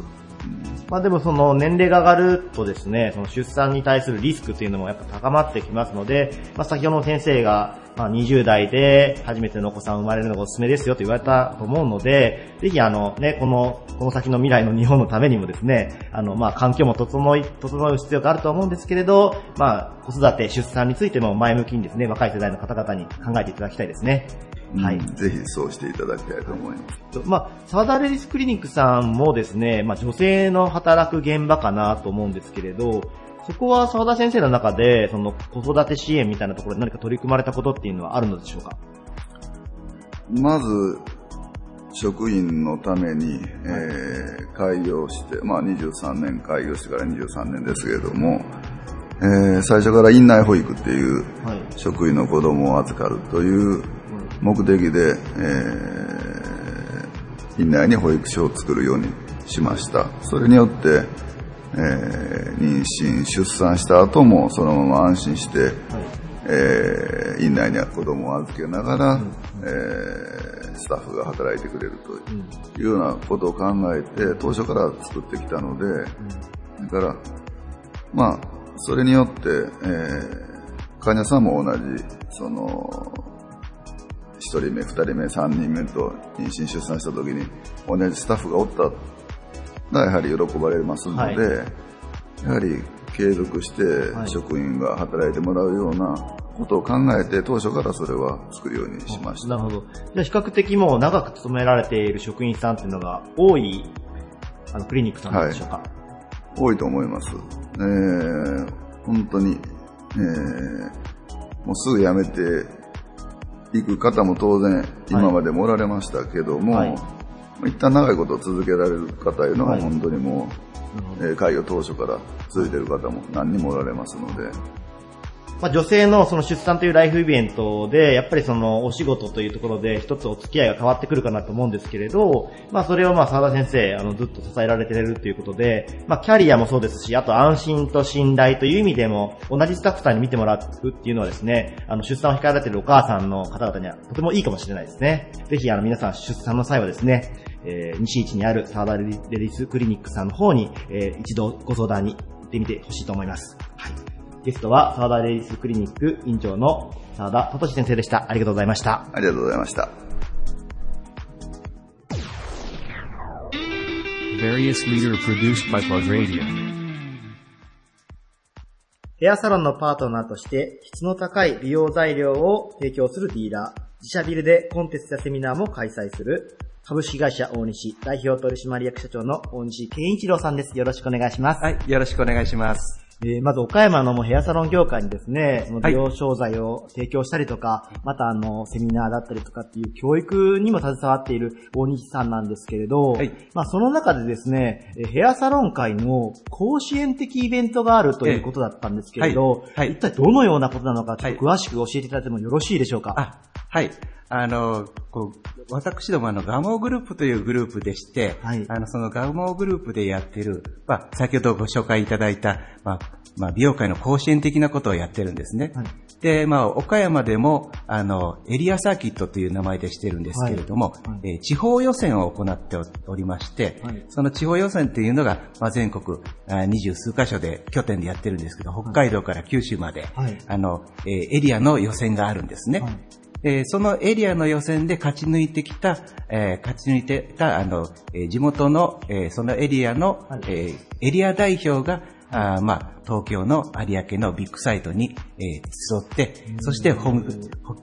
[SPEAKER 7] まあでもその年齢が上がるとですね、その出産に対するリスクっていうのもやっぱ高まってきますので、まあ先ほどの先生が、まあ20代で初めてのお子さん生まれるのがおすすめですよと言われたと思うので、ぜひあのね、この、この先の未来の日本のためにもですね、あのまあ環境も整い、整う必要があると思うんですけれど、まあ子育て、出産についても前向きにですね、若い世代の方々に考えていただきたいですね。はい。
[SPEAKER 8] うんぜひそうしていただきたいと思います。
[SPEAKER 7] まあ、沢田レディスクリニックさんもですね、まあ、女性の働く現場かなと思うんですけれど、そこは沢田先生の中で、その子育て支援みたいなところで何か取り組まれたことっていうのはあるのでしょうか？
[SPEAKER 8] まず、職員のために、えー開業して、まあ23年開業してから23年ですけれども、えー最初から院内保育っていう
[SPEAKER 7] はい。
[SPEAKER 8] 職員の子供を預かるという目的で、えー院内に保育所を作るようにしました。それによって、えー妊娠、出産した後もそのまま安心して、えー院内には子供を預けながら、えースタッフが働いてくれるというようなことを考えて、当初から作ってきたので、だから、まあ、それによって、えー患者さんも同じ、その、一人目、二人目、三人目と妊娠出産した時に同じスタッフがおったらやはり喜ばれますので、
[SPEAKER 7] はい
[SPEAKER 8] やはり継続して
[SPEAKER 7] はい
[SPEAKER 8] 職員が働いてもらうようなことを考えて当初からそれは作るようにしました。
[SPEAKER 7] なるほど。じゃあ比較的もう長く勤められている職員さんっていうのが多い、あの、クリニックさんなんでしょうか？
[SPEAKER 8] 多いと思います。えー本当に、えーもうすぐ辞めていく方も当然今までもおられましたけども、
[SPEAKER 7] はい。
[SPEAKER 8] 一旦長いこと続けられる方いうの
[SPEAKER 7] は
[SPEAKER 8] はい。本当にもう、えー開業当初から続いている方も何人もおられますので、
[SPEAKER 7] まあ、女性のその出産というライフイベントで、やっぱりそのお仕事というところで一つお付き合いが変わってくるかなと思うんですけれど、まあそれをまあ沢田先生、あのずっと支えられているということで、まあキャリアもそうですし、あと安心と信頼という意味でも、同じスタッフさんに見てもらうっていうのはですね、あの出産を控えられてるお母さんの方々にはとてもいいかもしれないですね。ぜひあの皆さん出産の際はですね、えー西市にある沢田レディスクリニックさんの方に、えー一度ご相談に行ってみてほしいと思います。はい。ゲストは、沢田レディスクリニック院長の沢田聡先生でした。ありがとうございました。
[SPEAKER 8] ありがとうございました。
[SPEAKER 2] Various leader produced by Plug Radio.
[SPEAKER 7] ヘアサロンのパートナーとして質の高い美容材料を提供するディーラー、自社ビルでコンテストやセミナーも開催する株式会社大西代表取締役社長の大西健一郎さんです。よろしくお願いします。
[SPEAKER 9] はい、よろしくお願いします。
[SPEAKER 7] えーまず岡山のもうヘアサロン業界にですね、その
[SPEAKER 9] はい
[SPEAKER 7] 美容商材を提供したりとか、またあの、セミナーだったりとかっていう教育にも携わっている大西さんなんですけれど、
[SPEAKER 9] はい。
[SPEAKER 7] まあその中でですね、えーヘアサロン界の甲子園的イベントがあるということだったんですけれど、
[SPEAKER 9] はい。はい。
[SPEAKER 7] 一体どのようなことなのか、ちょっと詳しく教えていただいてもよろしいでしょうか？
[SPEAKER 9] あ、はい。あの、こう、私どもあの、ガモグループというグループでして、
[SPEAKER 7] はい。
[SPEAKER 9] あの、そのガモグループでやってる、まあ、先ほどご紹介いただいた、まあ、まあ、美容界の甲子園的なことをやってるんですね。
[SPEAKER 7] はい。
[SPEAKER 9] で、まあ、岡山でも、あの、エリアサーキットという名前でしてるんですけれども、
[SPEAKER 7] はい。はい。
[SPEAKER 9] えー地方予選を行っておりまして、
[SPEAKER 7] はい。
[SPEAKER 9] その地方予選っていうのが、まあ、全国あ二十数箇所で拠点でやってるんですけど、北海道から九州まで、
[SPEAKER 7] はい。
[SPEAKER 9] あの、えーエリアの予選があるんですね。
[SPEAKER 7] はい
[SPEAKER 9] えーそのエリアの予選で勝ち抜いてきた、えー勝ち抜いてた、あの、えー地元の、えーそのエリアの、
[SPEAKER 7] はい。
[SPEAKER 9] えーエリア代表が、あーまあ、東京の有明のビッグサイトに、えー集って、そして本、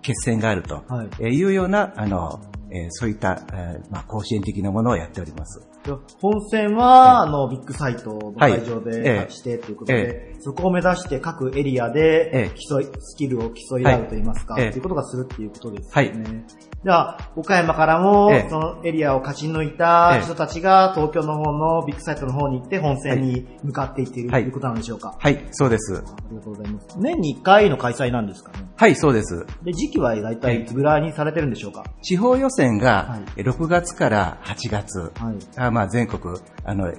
[SPEAKER 9] 決戦があると、
[SPEAKER 7] はい。
[SPEAKER 9] えーいうような、あの、えーそういった、えーまあ、甲子園的なものをやっております。
[SPEAKER 7] 本戦は、あの、ビッグサイトの会場で
[SPEAKER 9] え
[SPEAKER 7] してということ
[SPEAKER 9] え
[SPEAKER 7] で、そこを目指して各エリアで
[SPEAKER 9] ええ
[SPEAKER 7] 競い、スキルを競い合うといいますか、と
[SPEAKER 9] はい
[SPEAKER 7] うことがするっていうことですよ
[SPEAKER 9] はい
[SPEAKER 7] ね。じゃあ、岡山からも
[SPEAKER 9] ええ、
[SPEAKER 7] そのエリアを勝ち抜いた
[SPEAKER 9] ええ
[SPEAKER 7] 人たちが東京の方のビッグサイトの方に行って本戦に向かっていっていると
[SPEAKER 9] はい
[SPEAKER 7] いうことなんでしょうか。
[SPEAKER 9] はい、そうです。
[SPEAKER 7] ありがとうございます。年に1回の開催なんですかね。
[SPEAKER 9] はい、そうです。
[SPEAKER 7] で、時期は大体いつぐらいにされてるんでしょうか？
[SPEAKER 9] 地方予選
[SPEAKER 7] は
[SPEAKER 9] が
[SPEAKER 7] い
[SPEAKER 9] え6月から8月、
[SPEAKER 7] は
[SPEAKER 9] まあ、全国あのえ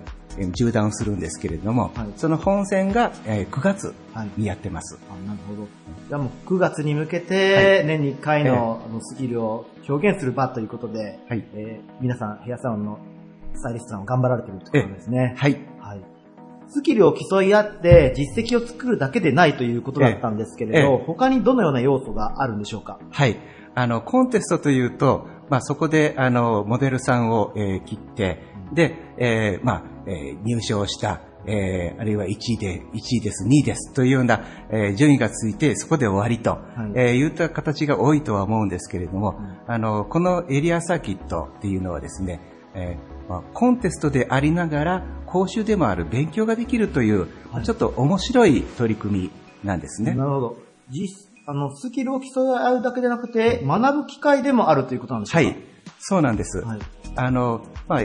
[SPEAKER 9] 縦断するんですけれども、
[SPEAKER 7] はい
[SPEAKER 9] その本戦がえー9月
[SPEAKER 7] はい。
[SPEAKER 9] にやってます。
[SPEAKER 7] あ、なるほど。じゃあもう9月に向けて、年に1回のスキルを表現する場ということで、
[SPEAKER 9] はい
[SPEAKER 7] えー皆さんヘアサロンのスタイリストさんを頑張られてるってことですね。
[SPEAKER 9] はい。
[SPEAKER 7] はい。スキルを競い合って実績を作るだけでないということだったんですけれど、
[SPEAKER 9] ええ
[SPEAKER 7] 他にどのような要素があるんでしょうか？
[SPEAKER 9] はい。あの、コンテストというと、まあ、そこで、あの、モデルさんを、えー切って、で、えーまあ、えー入賞した、えーあるいは1位で、1位です、2位です、というような、えー順位がついて、そこで終わりと、
[SPEAKER 7] い
[SPEAKER 9] えーいった形が多いとは思うんですけれども、あの、このエリアサーキットっていうのはですね、えーまあ、コンテストでありながら、講習でもある勉強ができるという、
[SPEAKER 7] はい
[SPEAKER 9] ちょっと面白い取り組みなんですね。
[SPEAKER 7] なるほど。実、あの、スキルを競い合うだけでなくて、学ぶ機会でもあるということなんでしょうか？
[SPEAKER 9] はい。そうなんです。
[SPEAKER 7] はい。
[SPEAKER 9] あの、まあ、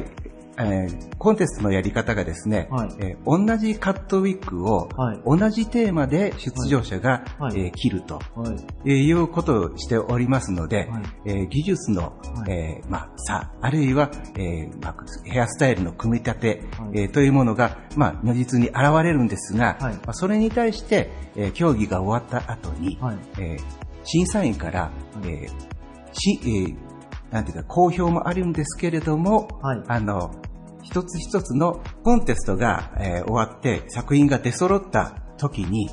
[SPEAKER 9] えーコンテストのやり方がですね、
[SPEAKER 7] はい。
[SPEAKER 9] えー同じカットウィッグを
[SPEAKER 7] はい。
[SPEAKER 9] 同じテーマで出場者が、
[SPEAKER 7] はい。
[SPEAKER 9] えー切ると、
[SPEAKER 7] はい。
[SPEAKER 9] えーいうことをしておりますので、
[SPEAKER 7] はい。
[SPEAKER 9] えー技術の、
[SPEAKER 7] はい。
[SPEAKER 9] えーまあ、差、あるいは、えーまあ、ヘアスタイルの組み立て、
[SPEAKER 7] はい。
[SPEAKER 9] えーというものが、まあ、如実に現れるんですが、
[SPEAKER 7] はい。
[SPEAKER 9] まあ、それに対して、えー競技が終わった後に、
[SPEAKER 7] はい。
[SPEAKER 9] えー審査員から、えーしえーなんていうか、公表もあるんですけれども、
[SPEAKER 7] はい。
[SPEAKER 9] あの、一つ一つのコンテストが、えー終わって作品が出揃った時に、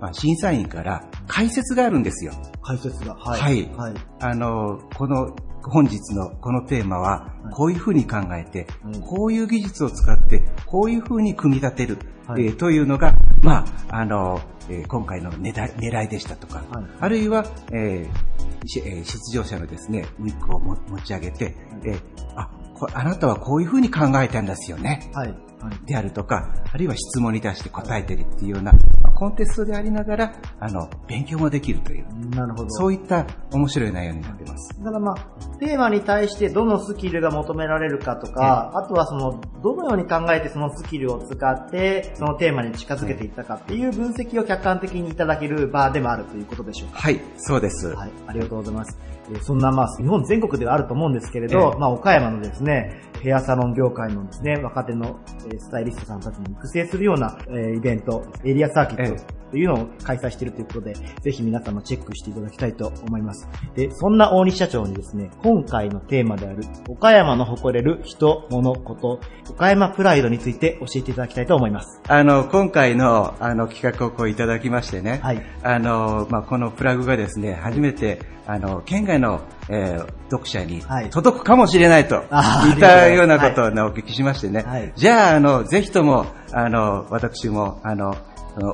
[SPEAKER 9] まあ、審査員から解説があるんですよ。
[SPEAKER 7] 解説が。は
[SPEAKER 9] はい
[SPEAKER 7] はい。
[SPEAKER 9] あの、この、本日のこのテーマは
[SPEAKER 7] はい、
[SPEAKER 9] こういうふうに考えて、
[SPEAKER 7] うん
[SPEAKER 9] こういう技術を使って、こういうふうに組み立てる、
[SPEAKER 7] はい
[SPEAKER 9] えーというのが、まあ、あの、えー今回の狙い狙いでしたとか、
[SPEAKER 7] はい
[SPEAKER 9] あるいは、えー出場者のですね、ウィッグをも持ち上げて、えーあ、こあなたはこういうふうに考えたんですよね。
[SPEAKER 7] はい。はい。
[SPEAKER 9] であるとか、あるいは質問に対して答えてるっていうような、まあコンテストでありながら、あの、勉強もできるという、
[SPEAKER 7] なるほど。
[SPEAKER 9] そういった面白い内容になってます。
[SPEAKER 7] だからまあ、テーマに対してどのスキルが求められるかとか、あとはその、どのように考えてそのスキルを使って、そのテーマに近づけていったかっていう分析を客観的にいただける場でもあるということでしょうか。
[SPEAKER 9] はい、そうです。
[SPEAKER 7] はい、ありがとうございます。えーそんな、まあ、日本全国ではあると思うんですけれど、
[SPEAKER 9] ええ
[SPEAKER 7] まあ、岡山のですね、ヘアサロン業界のですね、若手のえースタイリストさんたちに育成するような、えーイベント、エリアサーキッ
[SPEAKER 9] え
[SPEAKER 7] トというのを開催しているということで、ぜひ皆様チェックしていただきたいと思います。で、そんな大西社長にですね、今回のテーマである、岡山の誇れる人、物、こと、岡山プライドについて教えていただきたいと思います。
[SPEAKER 9] あの、今回の、あの、企画をこういただきましてね、
[SPEAKER 7] はい
[SPEAKER 9] あの、まあ、このプラグがですね、初めて、あの、県外の、えー読者に
[SPEAKER 7] はい。
[SPEAKER 9] 届くかもしれないと
[SPEAKER 7] あー
[SPEAKER 9] 言ったようなことをね、お聞きしましてね、
[SPEAKER 7] はい。
[SPEAKER 9] じゃあ、あの、ぜひとも、あの、私も、あの、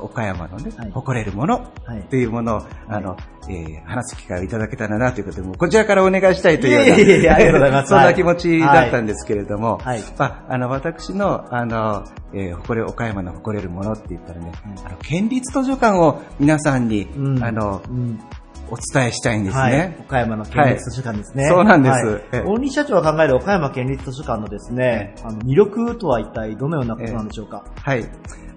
[SPEAKER 9] 岡山のね、
[SPEAKER 7] はい。
[SPEAKER 9] 誇れるもの
[SPEAKER 7] はい。
[SPEAKER 9] というものを、あの、えー話す機会をいただけたらなということで、こちらからお願いしたいというような、
[SPEAKER 7] いえいえいえありがとうございます。
[SPEAKER 9] そんな気持ちだったんですけれども、
[SPEAKER 7] はい。
[SPEAKER 9] まあ、あの、私の、あの、えー誇れ、岡山の誇れるものって言ったらね、あの、県立図書館を皆さんに、
[SPEAKER 7] うん。
[SPEAKER 9] あの、
[SPEAKER 7] うん
[SPEAKER 9] お伝えしたいんです
[SPEAKER 7] はい
[SPEAKER 9] ね。。
[SPEAKER 7] 岡山の県立図書館ですね。
[SPEAKER 9] はいそうなんです
[SPEAKER 7] はい
[SPEAKER 9] ええ
[SPEAKER 7] 大西社長が考える岡山県立図書館のですね、あの魅力とは一体どのようなことなんでしょうか？
[SPEAKER 9] はい。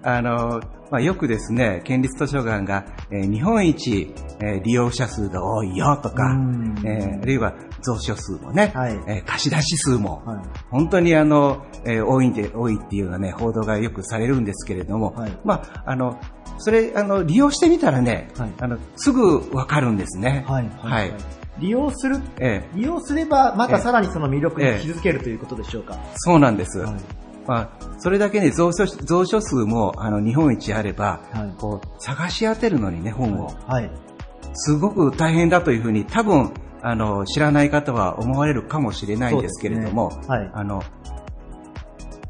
[SPEAKER 9] あの、まあ、よくですね、県立図書館が、えー日本一、えー利用者数が多いよとか
[SPEAKER 7] うん、
[SPEAKER 9] えーあるいは蔵書数もね、
[SPEAKER 7] はい
[SPEAKER 9] えー貸し出し数も、
[SPEAKER 7] はい
[SPEAKER 9] 本当にあの、えー多いんで、多いっていうようなね、報道がよくされるんですけれども、
[SPEAKER 7] はい
[SPEAKER 9] まあ、あの、それ、あの、利用してみたらね、
[SPEAKER 7] はい
[SPEAKER 9] あの、すぐわかるんですね。
[SPEAKER 7] はい。
[SPEAKER 9] はい。
[SPEAKER 7] 利用する、
[SPEAKER 9] ええ
[SPEAKER 7] 利用すれば、また
[SPEAKER 9] ええ
[SPEAKER 7] さらにその魅力に気づけるということでしょうか？
[SPEAKER 9] そうなんです。
[SPEAKER 7] はい
[SPEAKER 9] まあ、それだけに蔵書蔵書数もあの日本一あれば、
[SPEAKER 7] はい
[SPEAKER 9] こう探し当てるのにね、本を、
[SPEAKER 7] はい。
[SPEAKER 9] すごく大変だというふうに多分あの知らない方は思われるかもしれないんですけれども、
[SPEAKER 7] ねはい
[SPEAKER 9] あの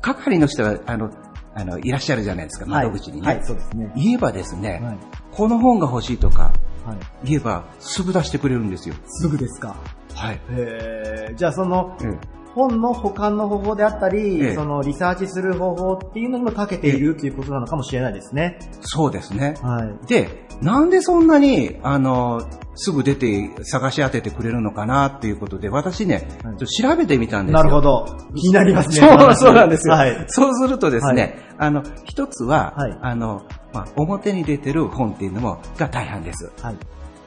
[SPEAKER 9] 係の人があのあのいらっしゃるじゃないですか、窓口にね。
[SPEAKER 7] はい、そうですね。
[SPEAKER 9] 言えばですね、
[SPEAKER 7] はい。
[SPEAKER 9] この本が欲しいとか
[SPEAKER 7] はい。
[SPEAKER 9] 言えばすぐ出してくれるんですよ。
[SPEAKER 7] すぐですか？
[SPEAKER 9] はい。
[SPEAKER 7] へーじゃあその、
[SPEAKER 9] うん
[SPEAKER 7] 本の保管の方法であったり、
[SPEAKER 9] ええ
[SPEAKER 7] そのリサーチする方法っていうのにも長けているということなのかもしれないですね。
[SPEAKER 9] そうですね。
[SPEAKER 7] はい。
[SPEAKER 9] で、なんでそんなに、あの、すぐ出て探し当ててくれるのかなっていうことで、私ね、
[SPEAKER 7] はい
[SPEAKER 9] ちょっと調べてみたんですよ。
[SPEAKER 7] なるほど。気になりますね。
[SPEAKER 9] そう、そうなんですよ。
[SPEAKER 7] はい。
[SPEAKER 9] そうするとですね、
[SPEAKER 7] はい
[SPEAKER 9] あの、一つは、
[SPEAKER 7] はい
[SPEAKER 9] あの、まあ、表に出てる本っていうのも、が大半です。
[SPEAKER 7] はい。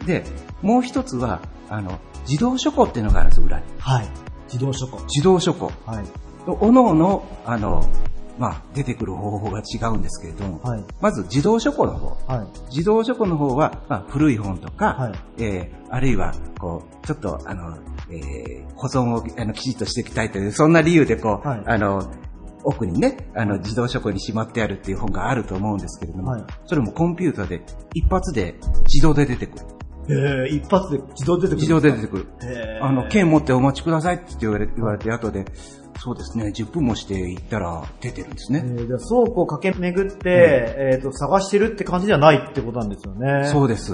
[SPEAKER 9] で、もう一つは、あの、自動書庫っていうのがあるんです、裏に。
[SPEAKER 7] はい。自動書庫。
[SPEAKER 9] 自動書庫。
[SPEAKER 7] はい。
[SPEAKER 9] おのおの、あの、まあ、出てくる方法が違うんですけれども、
[SPEAKER 7] はい。
[SPEAKER 9] まず自動書庫の方。
[SPEAKER 7] はい。
[SPEAKER 9] 自動書庫の方は、まあ、古い本とか、
[SPEAKER 7] はい
[SPEAKER 9] えーあるいは、こう、ちょっと、あの、えー保存をあのきちっとしていきたいという、そんな理由で、こう、
[SPEAKER 7] はい
[SPEAKER 9] あの、奥にね、あの、自動書庫にしまってあるっていう本があると思うんですけれども、
[SPEAKER 7] はい
[SPEAKER 9] それもコンピューターで一発で自動で出てくる。
[SPEAKER 7] えー、一発で自動出てくる。
[SPEAKER 9] 自動で出てくる。あの、剣持ってお待ちくださいって言われ言われて、後で、そうですね、10分もして行ったら出てるんですね。
[SPEAKER 7] えー、じゃあ倉庫を駆け巡って、えっ、と、探してるって感じではないってことなんですよね。
[SPEAKER 9] そうです。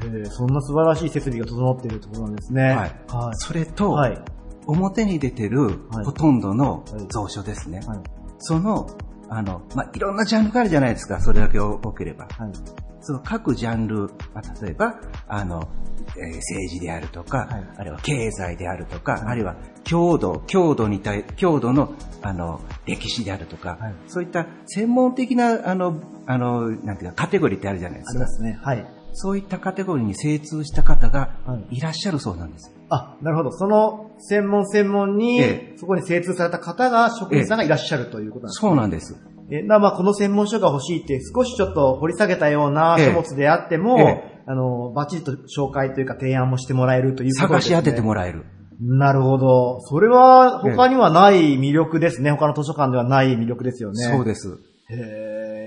[SPEAKER 7] えーそんな素晴らしい設備が整っているってことなんですね。
[SPEAKER 9] はい。
[SPEAKER 7] はい。
[SPEAKER 9] それと、
[SPEAKER 7] はい。
[SPEAKER 9] 表に出てる
[SPEAKER 7] はい
[SPEAKER 9] ほとんどの
[SPEAKER 7] はい
[SPEAKER 9] 蔵書ですね。
[SPEAKER 7] はい。
[SPEAKER 9] その、あの、まあ、いろんなジャンルがあるじゃないですか、それだけ多ければ。
[SPEAKER 7] はい。
[SPEAKER 9] その各ジャンル、まあ、例えば、あの、えー政治であるとか、あるいは経済であるとか、あるいは郷土、郷土に対、郷土の、あの、歴史であるとか、そういった専門的な、あの、あの、なんていうか、カテゴリーってあるじゃないですか。
[SPEAKER 10] すね。はい。
[SPEAKER 9] そういったカテゴリーに精通した方がいらっしゃるそうなんです。
[SPEAKER 10] あ、なるほど。その専門専門に、
[SPEAKER 9] え
[SPEAKER 10] そこに精通された方が、職員さんがいらっしゃるということなんですね。
[SPEAKER 9] そうなんです。
[SPEAKER 10] えなまあ、この専門書が欲しいって少しちょっと掘り下げたような書物であっても、
[SPEAKER 9] え
[SPEAKER 10] あの、バッチリと紹介というか提案もしてもらえるということですね。
[SPEAKER 9] 探し当ててもらえる。
[SPEAKER 10] なるほど。それは他にはない魅力ですね。他の図書館ではない魅力ですよね。
[SPEAKER 9] そうです。
[SPEAKER 10] へー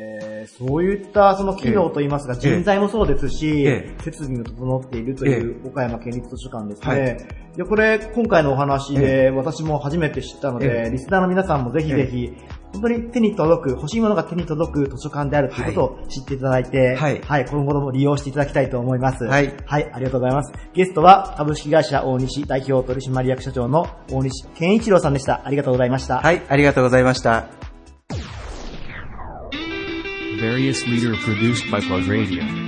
[SPEAKER 10] そういったその機能といいますか、
[SPEAKER 9] ええ
[SPEAKER 10] 人材もそうですし、
[SPEAKER 9] え
[SPEAKER 10] 設備も整っているという岡山県立図書館ですね。
[SPEAKER 9] はい
[SPEAKER 10] いやこれ、今回のお話で私も初めて知ったので、
[SPEAKER 9] ええ
[SPEAKER 10] リスナーの皆さんもぜひぜひ、本当に手に届く、欲しいものが手に届く図書館であるということを知っていただいて、
[SPEAKER 9] はい
[SPEAKER 10] 今後とも利用していただきたいと思います。
[SPEAKER 9] はい
[SPEAKER 10] はい、ありがとうございます。ゲストは株式会社大西代表取締役社長の大西健一郎さんでした。ありがとうございました。
[SPEAKER 9] はい、ありがとうございました。
[SPEAKER 2] Various leader produced by Plug Radio.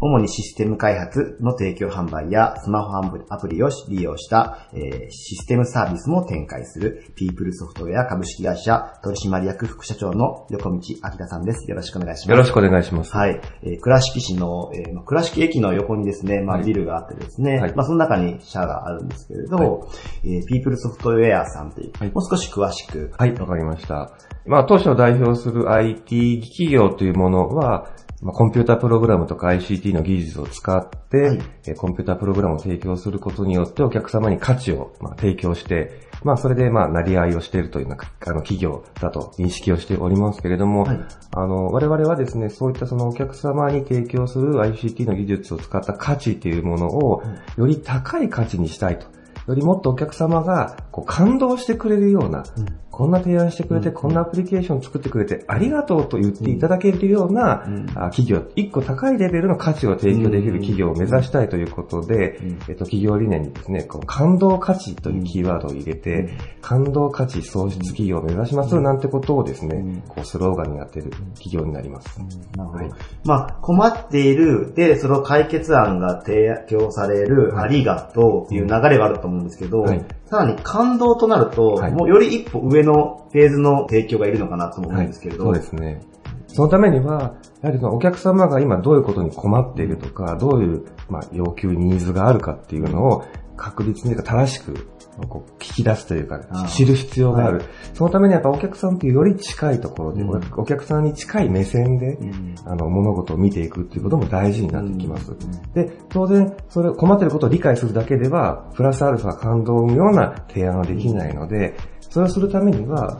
[SPEAKER 10] 主にシステム開発の提供販売やスマホアプリを利用した、えーシステムサービスも展開するピープルソフトウェア株式会社取締役副社長の横道明さんです。よろしくお願いします。
[SPEAKER 11] よろしくお願いします。
[SPEAKER 10] はい。えー倉敷市の、え倉敷駅の横にですね、まあ、
[SPEAKER 11] はい
[SPEAKER 10] ビルがあってですね、
[SPEAKER 11] はい
[SPEAKER 10] まあ、その中に社があるんですけれど、
[SPEAKER 11] はい
[SPEAKER 10] えーピープルソフトウェアさんという、
[SPEAKER 11] はい
[SPEAKER 10] もう少し詳しく、
[SPEAKER 11] はい、わかりました。まあ、当社を代表する IT 企業というものは、まあ、コンピュータプログラムとか ICT の技術を使って、
[SPEAKER 10] はい。
[SPEAKER 11] えーコンピュータプログラムを提供することによってお客様に価値を、まあ、提供して、まあ、それで、まあ、成り合いをしているというような、あの、企業だと認識をしておりますけれども、
[SPEAKER 10] はい。
[SPEAKER 11] あの、我々はですね、そういったそのお客様に提供する ICT の技術を使った価値というものを、より高い価値にしたいと。よりもっとお客様がこう感動してくれるような、こんな提案してくれて、こんなアプリケーション作ってくれてありがとうと言っていただけるような、あ企業、一個高いレベルの価値を提供できる企業を目指したいということで、えっと、企業理念にですね、この感動価値というキーワードを入れて、感動価値創出企業を目指しますなんてことをですね、こうスローガンになっている企業になります。
[SPEAKER 10] なるほど。
[SPEAKER 11] はい。
[SPEAKER 10] まあ、困っている、で、その解決案が提供される、ありがとうっていう流れはあると思うんですけど、
[SPEAKER 11] はい。
[SPEAKER 10] さらに感動となると、
[SPEAKER 11] はい。
[SPEAKER 10] もうより一歩上のフェーズの提供がいるのかなと思うんですけれど、
[SPEAKER 11] そうですね。そのためには、やはりそのお客様が今どういうことに困っているとか、どういう、まあ、要求、ニーズがあるかっていうのを確実に正しくこう聞き出すというか知る必要がある。
[SPEAKER 10] は
[SPEAKER 11] そのためにやっぱお客さんというより近いところで、
[SPEAKER 10] うん。
[SPEAKER 11] お客さんに近い目線で、あの、物事を見ていくっていうことも大事になってきます。で、当然、それ、困っていることを理解するだけでは、プラスアルファ感動を生むような提案はできないので、それをするためには、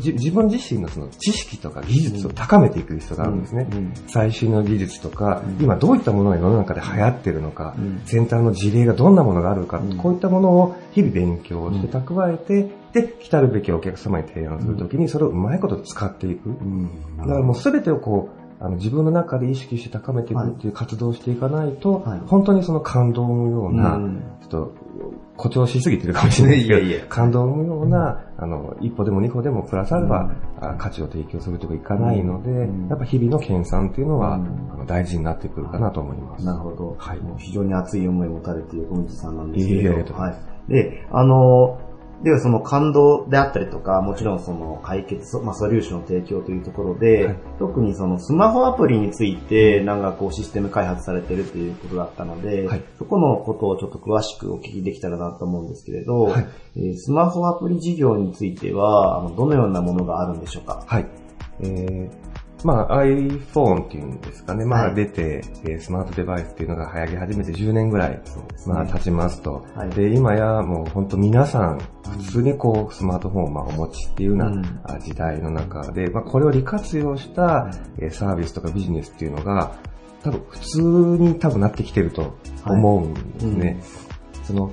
[SPEAKER 11] じ自分自身のその知識とか技術を高めていく必要があるんですね。最新の技術とか、今どういったものが世の中で流行ってるのか、先端の事例がどんなものがあるのか、こういったものを日々勉強して蓄えて、で、来たるべきお客様に提案するときに、それをうまいこと使っていく。だからもうすべてをこう、あの自分の中で意識して高めていくっていう活動をしていかないと、
[SPEAKER 10] はい。
[SPEAKER 11] 本当にその感動を生むような、
[SPEAKER 10] うん。
[SPEAKER 11] ちょっと誇張しすぎてるかもしれないですけど、
[SPEAKER 10] いやいや
[SPEAKER 11] 感動を生むような、あの、一歩でも二歩でもプラスアルファ、あ価値を提供するというかいかないので、やっぱ日々の研鑽っていうのは、あの大事になってくるかなと思います。
[SPEAKER 10] なるほど。
[SPEAKER 11] はい。
[SPEAKER 10] 非常に熱い思いを持たれている小道さんなんですけ
[SPEAKER 11] いえいえ
[SPEAKER 10] はい。で、あの、ではその感動であったりとか、もちろんその解決、まあソリューションの提供というところで、
[SPEAKER 11] はい。
[SPEAKER 10] 特にそのスマホアプリについて、なんかこうシステム開発されてるということだったので、
[SPEAKER 11] はい。
[SPEAKER 10] そこのことをちょっと詳しくお聞きできたらなと思うんですけれど、
[SPEAKER 11] はい。
[SPEAKER 10] えースマホアプリ事業については、あのどのようなものがあるんでしょうか？
[SPEAKER 11] はい。えーまあ iPhone っていうんですかね。ま
[SPEAKER 10] はい。
[SPEAKER 11] あ出て、えースマートデバイスっていうのが流行り始めて10年ぐらい、まあ経ちますと。
[SPEAKER 10] はい。
[SPEAKER 11] で、今やもう本当皆さん、普通にこうスマートフォンをまあお持ちっていうような、時代の中で、まあこれを利活用した、えーサービスとかビジネスっていうのが、多分普通に多分なってきてると思うんですね。その、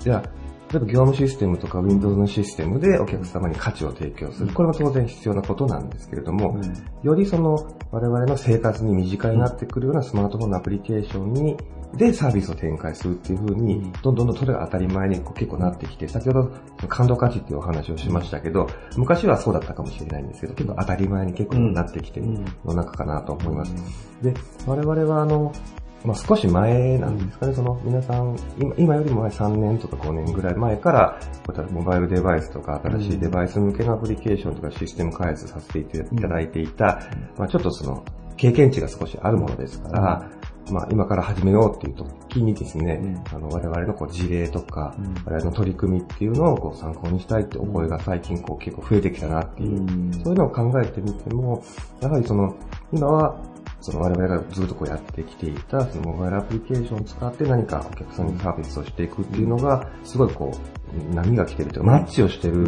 [SPEAKER 11] じゃあ、例えば業務システムとか Windows のシステムでお客様に価値を提供する。これも当然必要なことなんですけれども、よりその我々の生活に身近になってくるようなスマートフォンのアプリケーションに、でサービスを展開するっていう風に、どんどんどんそれが当たり前に結構なってきて、先ほど感動価値っていうお話をしましたけど、昔はそうだったかもしれないんですけど、結構当たり前に結構なってきてる世の中かなと思います。で、我々はあの、まあ、少し前なんですかね、その皆さん、今今よりも前3年とか5年ぐらい前から、こういったモバイルデバイスとか新しいデバイス向けのアプリケーションとかシステム開発させていただいていた、まあ、ちょっとその経験値が少しあるものですから、まあ、今から始めようっていう時にですね、あの我々のこう事例とか、我々の取り組みっていうのをこう参考にしたいってお声が最近こう結構増えてきたなっていう、そういうのを考えてみても、やはりその、今はその我々がずっとこうやってきていた、そのモバイルアプリケーションを使って何かお客さんにサービスをしていくっていうのが、すごいこう、波が来てるというか、マッチをしてる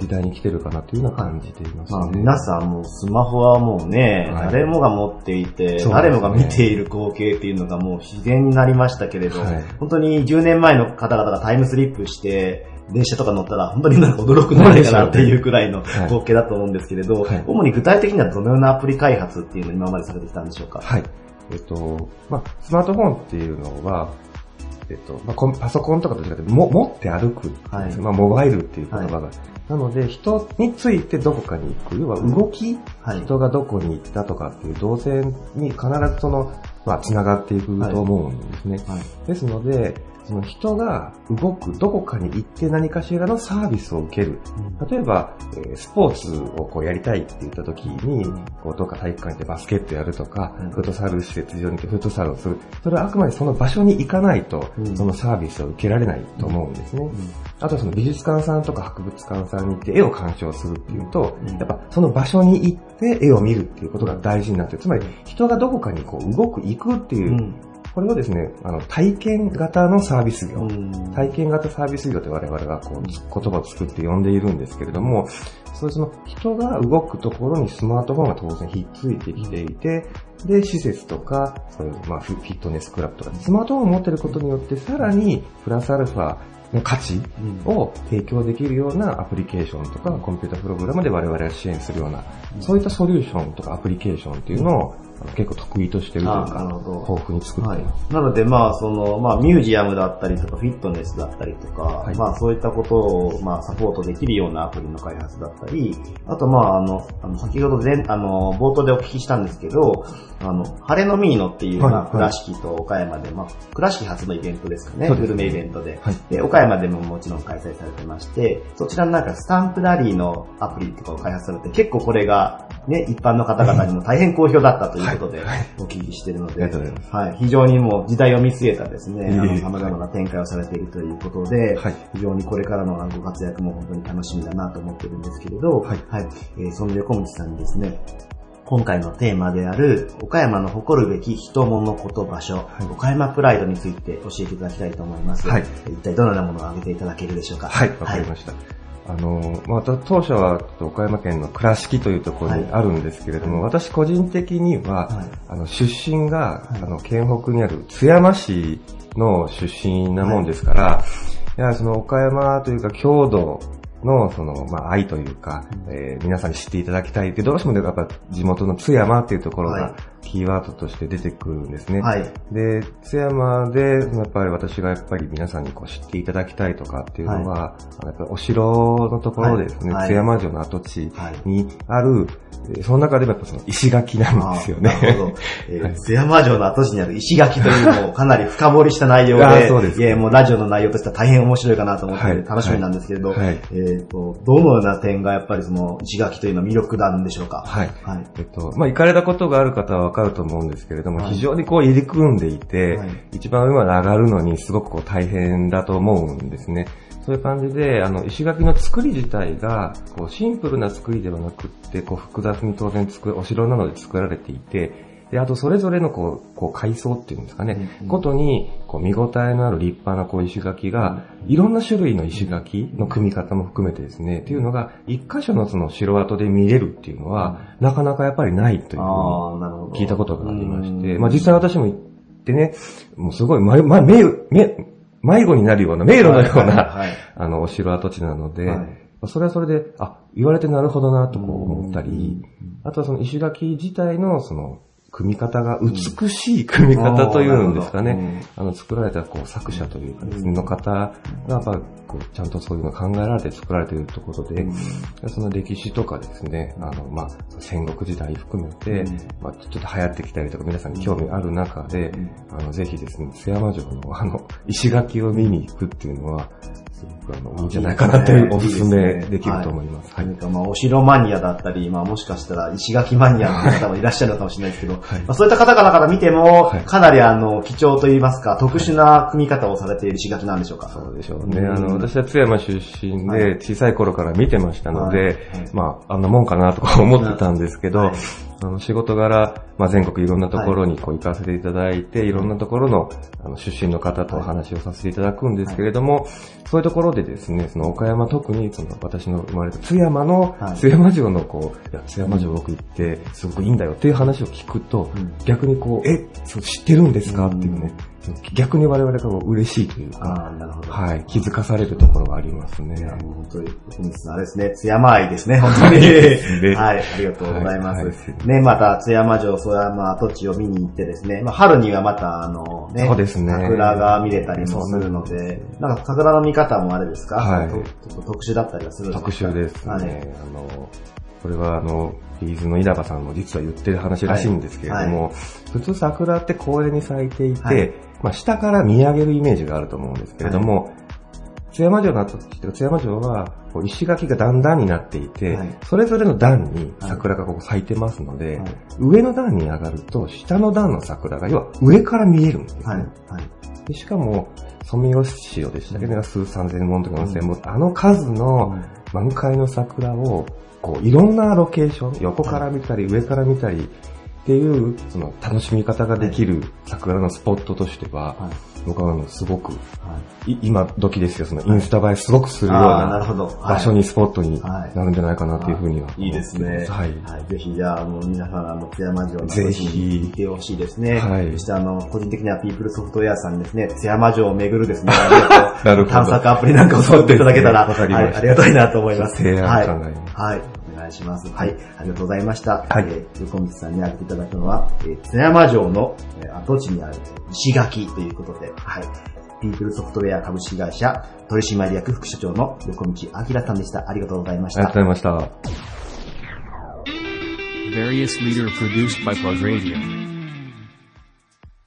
[SPEAKER 11] 時代に来てるかなというような感じています
[SPEAKER 10] まあ、
[SPEAKER 11] ね。
[SPEAKER 10] 皆さんもうスマホはもうね、
[SPEAKER 11] はい。
[SPEAKER 10] 誰もが持っていて、
[SPEAKER 11] ね。
[SPEAKER 10] 誰もが見ている光景っていうのがもう自然になりましたけれど、
[SPEAKER 11] はい。
[SPEAKER 10] 本当に10年前の方々がタイムスリップして、電車とか乗ったら本当になんか驚くんじゃないかなっていうくらいの
[SPEAKER 11] はい
[SPEAKER 10] 光景だと思うんですけれど、
[SPEAKER 11] はい
[SPEAKER 10] 主に具体的にはどのようなアプリ開発っていうのを今までされてきたんでしょうか？
[SPEAKER 11] はい。えっと、まあ、スマートフォンっていうのは、えっと、まあ、パソコンとかと違って、も持って歩く、
[SPEAKER 10] はい
[SPEAKER 11] まあ、モバイルっていう言葉が。なので、人についてどこかに行く。要は動き、
[SPEAKER 10] はい
[SPEAKER 11] 人がどこに行ったとかっていう動線に必ずその、まあ、繋がっていくと思うんですね。
[SPEAKER 10] はい
[SPEAKER 11] ですので、その人が動く、どこかに行って何かしらのサービスを受ける。例えば、えースポーツをこうやりたいって言った時に、こうどっか体育館でバスケットやるとか、フットサル施設上に行ってフットサルをする。それはあくまでその場所に行かないと、そのサービスを受けられないと思うんですね。あとはその美術館さんとか博物館さんに行って絵を鑑賞するっていうと、やっぱその場所に行って絵を見るっていうことが大事になってる。つまり人がどこかにこう動く、行くっていう、これをですね、あの、体験型のサービス業。体験型サービス業って我々がこう、言葉を作って呼んでいるんですけれども、そういうその人が動くところにスマートフォンが当然ひっついてきていて、で、施設とか、そういう、まあ、フフィットネスクラブとか、スマートフォンを持っていることによって、さらに、プラスアルファの価値を提供できるようなアプリケーションとか、コンピュータプログラムで我々が支援するような、そういったソリューションとかアプリケーションっていうのを、結構得意としてるというか、豊富に作っています。
[SPEAKER 10] なので、まあ、その、まあ、ミュージアムだったりとか、フィットネスだったりとか、
[SPEAKER 11] い。
[SPEAKER 10] まあ、そういったことを、まあ、サポートできるようなアプリの開発だったり、あと、まあ、あの、あの先ほど前、あの、冒頭でお聞きしたんですけど、あの、晴れのミーノっていう、
[SPEAKER 11] はい
[SPEAKER 10] まあ、倉敷と岡山で、まあ、倉敷初のイベントですかね、グルメイベントで。
[SPEAKER 11] はい。
[SPEAKER 10] で、岡山でももちろん開催されてまして、そちらのなんかスタンプラリーのアプリとかを開発されて、結構これが、ね、一般の方々にも大変好評だったということで、お聞きしてるので、はい、非常にもう時代を見据えたですね、様々な展開をされているということで、
[SPEAKER 11] はい。
[SPEAKER 10] 非常にこれからのご活躍も本当に楽しみだなと思ってるんですけれど、
[SPEAKER 11] はい。
[SPEAKER 10] えーその横道さんにですね、今回のテーマである、岡山の誇るべき人物こと場所、岡山プライドについて教えていただきたいと思います。
[SPEAKER 11] はい。
[SPEAKER 10] 一体どのようなものを挙げていただけるでしょうか？
[SPEAKER 11] はい、わかりました。あの、まあ、私当社は岡山県の倉敷というところにあるんですけれども、私個人的には、
[SPEAKER 10] はい。
[SPEAKER 11] あの、出身が、あの、県北にある津山市の出身なもんですから、い。や、その岡山というか郷土の、その、まあ、愛というか、えー皆さんに知っていただきたいって、どうしてもやっぱ地元の津山っていうところ
[SPEAKER 10] はい。
[SPEAKER 11] がキーワードとして出てくるんですね。
[SPEAKER 10] はい。
[SPEAKER 11] で、津山で、やっぱり私がやっぱり皆さんにこう知っていただきたいとかっていうのは、あのやっぱりお城のところでですね、
[SPEAKER 10] はい
[SPEAKER 11] 津山城の跡地
[SPEAKER 10] はい
[SPEAKER 11] にある、えーその中でもやっぱその石垣なんですよね。
[SPEAKER 10] なるほど。えー 津山城の跡地にある石垣というのをかなり深掘りした内容で、
[SPEAKER 11] そうです
[SPEAKER 10] いやもうラジオの内容としては大変面白いかなと思って、
[SPEAKER 11] はい
[SPEAKER 10] 楽しみなんですけれど、
[SPEAKER 11] はいはい
[SPEAKER 10] えっ、と、どのような点がやっぱりその石垣というのは魅力なんでしょうか？
[SPEAKER 11] はい。
[SPEAKER 10] はい。
[SPEAKER 11] えっと、まあ、行かれたことがある方はわかると思うんですけれども、
[SPEAKER 10] はい
[SPEAKER 11] 非常にこう入り組んでいて、
[SPEAKER 10] はい
[SPEAKER 11] 一番上まで上がるのにすごくこう大変だと思うんですね。そういう感じで、あの、石垣の作り自体が、こう、シンプルな作りではなくって、こう、複雑に当然作る、お城なので作られていて、で、あと、それぞれの、こう、こう、階層っていうんですかね、ことに、こう、見応えのある立派な、こう、石垣が、いろんな種類の石垣の組み方も含めてですね、っていうのが、一箇所のその城跡で見れるっていうのは、なかなかやっぱりないというふうに。聞いたことがありまして、
[SPEAKER 10] うん。
[SPEAKER 11] まあ実際私も行ってね、もうすごい、ま、ま、迷迷迷子になるような、迷路のような、
[SPEAKER 10] はいはいはい。
[SPEAKER 11] あの、お城跡地なので、それはそれで、あ、言われてなるほどなとこう思ったり、あとはその石垣自体のその、組み方が美しい組み方というんですかね。あの、作られたこう作者というかですね、の方が、やっぱこう、ちゃんとそういうの考えられて作られているとことで、その歴史とかですね、あの、まあ、戦国時代含めて、まあ、ちょっと流行ってきたりとか、皆さんに興味ある中で、あの、ぜひですね、津山城のあの、石垣を見に行くっていうのは、すごくあの、いいんじゃないかなというおすすめできると思います。はい。
[SPEAKER 10] 何かまあ、お城マニアだったり、まあ、もしかしたら石垣マニアの方もい。らっしゃるかもしれない。ですけど、はい。まあ、そうい。った方々から見ても、かなりあの、貴重とい。い。ますか、特殊な組み方をされてい。る石垣なんでしょうか。
[SPEAKER 11] そうでしょうね。あの、私は津山出身で、小さい。頃から見てましたので、まあ、あんなもんかなとか思ってたんですけど、あの仕事柄、まあ、全国いろんなところにこう行かせていただいて、い、ろんなところのあの出身の方とお話をさせていただくんですけれども、そういうところでですね、その岡山特にその私の生まれた津山の、津山城のこう、いや津山城僕行ってすごくいいんだよっていう話を聞くと、逆にこう、え、そう知ってるんですか？っていうね、逆に我々が嬉しいというか、はい、気づかされるところがありますね。
[SPEAKER 10] 本当に、あれですね、津山愛ですね、本当に。はい、ありがとうございます。ね、また津山城、曽山跡地を見に行ってですね、まあ、春にはまたあのね、
[SPEAKER 11] そうですね。
[SPEAKER 10] 桜が見れたりもするので、なんか桜の見方もあれですか、
[SPEAKER 11] はい。
[SPEAKER 10] 特殊だったりはするんですか？
[SPEAKER 11] 特殊ですね。
[SPEAKER 10] はい。
[SPEAKER 11] あの、これはあの、ビーズの稲葉さんも実は言ってる話らしいんですけれども、普通桜って公園に咲いていて、
[SPEAKER 10] はい。
[SPEAKER 11] まあ下から見上げるイメージがあると思うんですけれども、津山城の後って津山城はこう石垣が段々になっていて、それぞれの段に桜がここ咲いてますので、上の段に上がると下の段の桜が要は上から見えるんですね。でしかも、ソメイヨシノでしたけ？ど、数三千本とか四千本、あの数の満開の桜を、こう、いろんなロケーション、横から見たり、上から見たり、っていう、その、楽しみ方ができる桜のスポットとしては、僕はあの、すごく、い今時ですよ、その、インスタ映えすごくするよう
[SPEAKER 10] な
[SPEAKER 11] 場所に、スポットになるんじゃないかなというふうには。
[SPEAKER 10] いいですね。
[SPEAKER 11] はい。
[SPEAKER 10] ぜひ、じゃあ、あの、皆さん、あの、津山城の
[SPEAKER 11] ぜひ
[SPEAKER 10] 跡地に行ってほしいですね。
[SPEAKER 11] はい
[SPEAKER 10] そして、あの、個人的にはピープルソフトウェアさんにですね、津山城を巡るですね、
[SPEAKER 11] なるほど
[SPEAKER 10] 探索アプリなんかを作っていただけたら、
[SPEAKER 11] わかりました
[SPEAKER 10] はい、ありがたいなと思います。
[SPEAKER 11] 提案
[SPEAKER 10] はい。
[SPEAKER 11] 考えます
[SPEAKER 10] はい。お願いします。はい。ありがとうございました。はい。えー、横道さんに挙げていただくのは、えー津山城の、えー跡地にある石垣ということで、はい。ピープルソフトウェア株式会社取締役副社長の横道明さんでした。ありがとうございました。
[SPEAKER 11] ありがとうございました。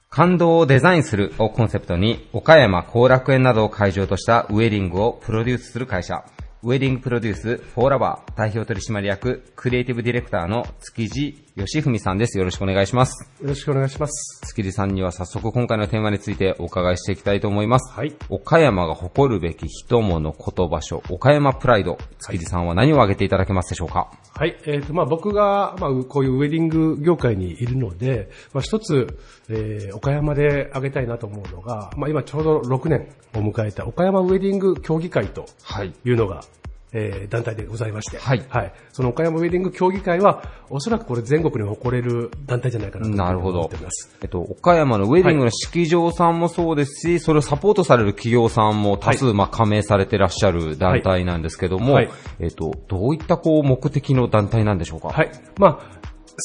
[SPEAKER 3] 感動をデザインするをコンセプトに、岡山後楽園などを会場としたウェディングをプロデュースする会社、ウェディングプロデュースフォーラバー代表取締役クリエイティブディレクターの築地義文さんです。よろしくお願いします。
[SPEAKER 12] よろしくお願いします。
[SPEAKER 3] 築地さんには早速今回のテーマについてお伺いしていきたいと思います。岡山が誇るべき人物言葉書、岡山プライド。築地さんは何を挙げていただけますでしょうか？
[SPEAKER 12] はい。えっ、と、まあ僕が、まあこういうウェディング業界にいるので、まあ一つ、えー岡山で挙げたいなと思うのが、まあ今ちょうど6年を迎えた岡山ウェディング協議会というのが、えー団体でございまして、はい。その岡山ウェディング協議会は、おそらくこれ全国に誇れる団体じゃないかなと
[SPEAKER 3] なるほど
[SPEAKER 12] 思っております。。
[SPEAKER 3] えっと、岡山のウェディングの式場さんもそうですし、それをサポートされる企業さんも多数、まあ、加盟されてらっしゃる団体なんですけども、
[SPEAKER 12] はい
[SPEAKER 3] えっと、どういったこう、目的の団体なんでしょうか？
[SPEAKER 12] はい。まあ、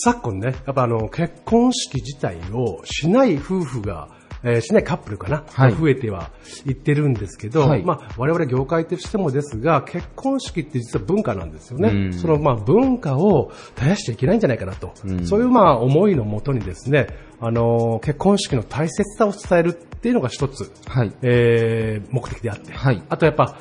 [SPEAKER 12] 昨今ね、やっぱあの、結婚式自体をしない夫婦が、えーしないカップルかな、
[SPEAKER 3] はい。
[SPEAKER 12] 増えてはいってるんですけど、
[SPEAKER 3] はい。
[SPEAKER 12] まあ、我々業界としてもですが、結婚式って実は文化なんですよね。
[SPEAKER 3] うん。
[SPEAKER 12] そのまあ文化を絶やしちゃいけないんじゃないかなと。
[SPEAKER 3] うん。
[SPEAKER 12] そういうまあ思いのもとにですね、あのー結婚式の大切さを伝えるっていうのが一つ、
[SPEAKER 3] はい。
[SPEAKER 12] えー目的であって、あとやっぱ、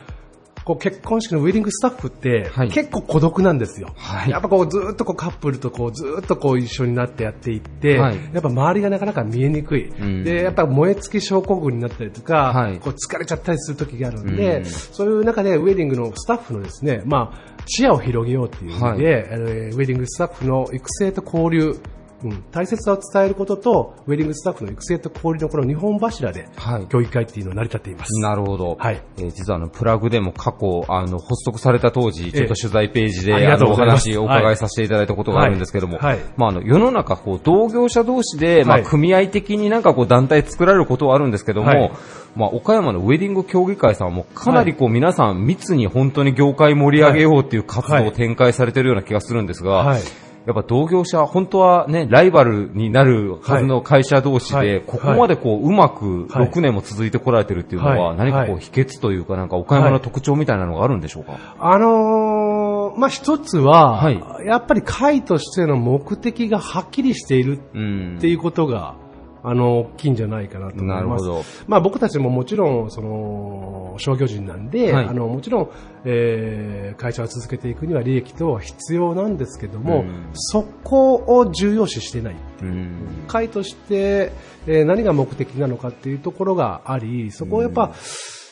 [SPEAKER 12] こう結婚式のウェディングスタッフって、結構孤独なんですよ。やっぱこうずーっとこうカップルとこうずーっとこう一緒になってやっていって、
[SPEAKER 3] はい。
[SPEAKER 12] やっぱ周りがなかなか見えにくい。
[SPEAKER 3] ん。
[SPEAKER 12] で、やっぱ燃え尽き症候群になったりとか、こう疲れちゃったりする時があるんで、
[SPEAKER 3] うん。
[SPEAKER 12] そういう中でウェディングのスタッフのですね、まあ、視野を広げようっていう意味で、えーウェディングスタッフの育成と交流、うん、大切さを伝えることと、ウェディングスタッフの育成と交流のこの2本柱で、協議会っていうのを成り立っています。
[SPEAKER 3] なるほど。
[SPEAKER 12] はい。
[SPEAKER 3] えー実はあの、プラグでも過去、あの、発足された当時、ちょっと取材ページで、
[SPEAKER 12] ええあ
[SPEAKER 3] のお話をお伺いさせていただいたことがあるんですけども、
[SPEAKER 12] はい。はい。
[SPEAKER 3] まあ、あの、世の中、こう、同業者同士で、まあ、
[SPEAKER 12] はい。
[SPEAKER 3] 組合的になんかこう、団体作られることはあるんですけども、
[SPEAKER 12] はい。
[SPEAKER 3] まあ、岡山のウェディング協議会さんはもうかなりこう、皆さん密に本当に業界盛り上げようっていう活動を展開されてるような気がするんですが、
[SPEAKER 12] はい
[SPEAKER 3] やっぱ同業者、本当はね、ライバルになるはずの会社同士で、
[SPEAKER 12] はい。
[SPEAKER 3] ここまでこう、うまく
[SPEAKER 12] はい。
[SPEAKER 3] 6年も続いてこられてるっていうのは、
[SPEAKER 12] はい。
[SPEAKER 3] 何かこう、
[SPEAKER 12] はい。
[SPEAKER 3] 秘訣というか、なんか岡山の特徴みたいなのがあるんでしょうか、
[SPEAKER 12] あのーまあ、一つは、やっぱり会としての目的がはっきりしているっていうことが、あの、大きいんじゃないかなと思います。
[SPEAKER 3] なるほど。
[SPEAKER 12] まあ僕たちももちろん、その、商業人なんで、
[SPEAKER 3] はい。
[SPEAKER 12] あの、もちろん、えー会社を続けていくには利益等は必要なんですけども、
[SPEAKER 3] うん。
[SPEAKER 12] そこを重要視してない。
[SPEAKER 3] う。ん。
[SPEAKER 12] 会として、えー何が目的なのかっていうところがあり、そこをやっぱ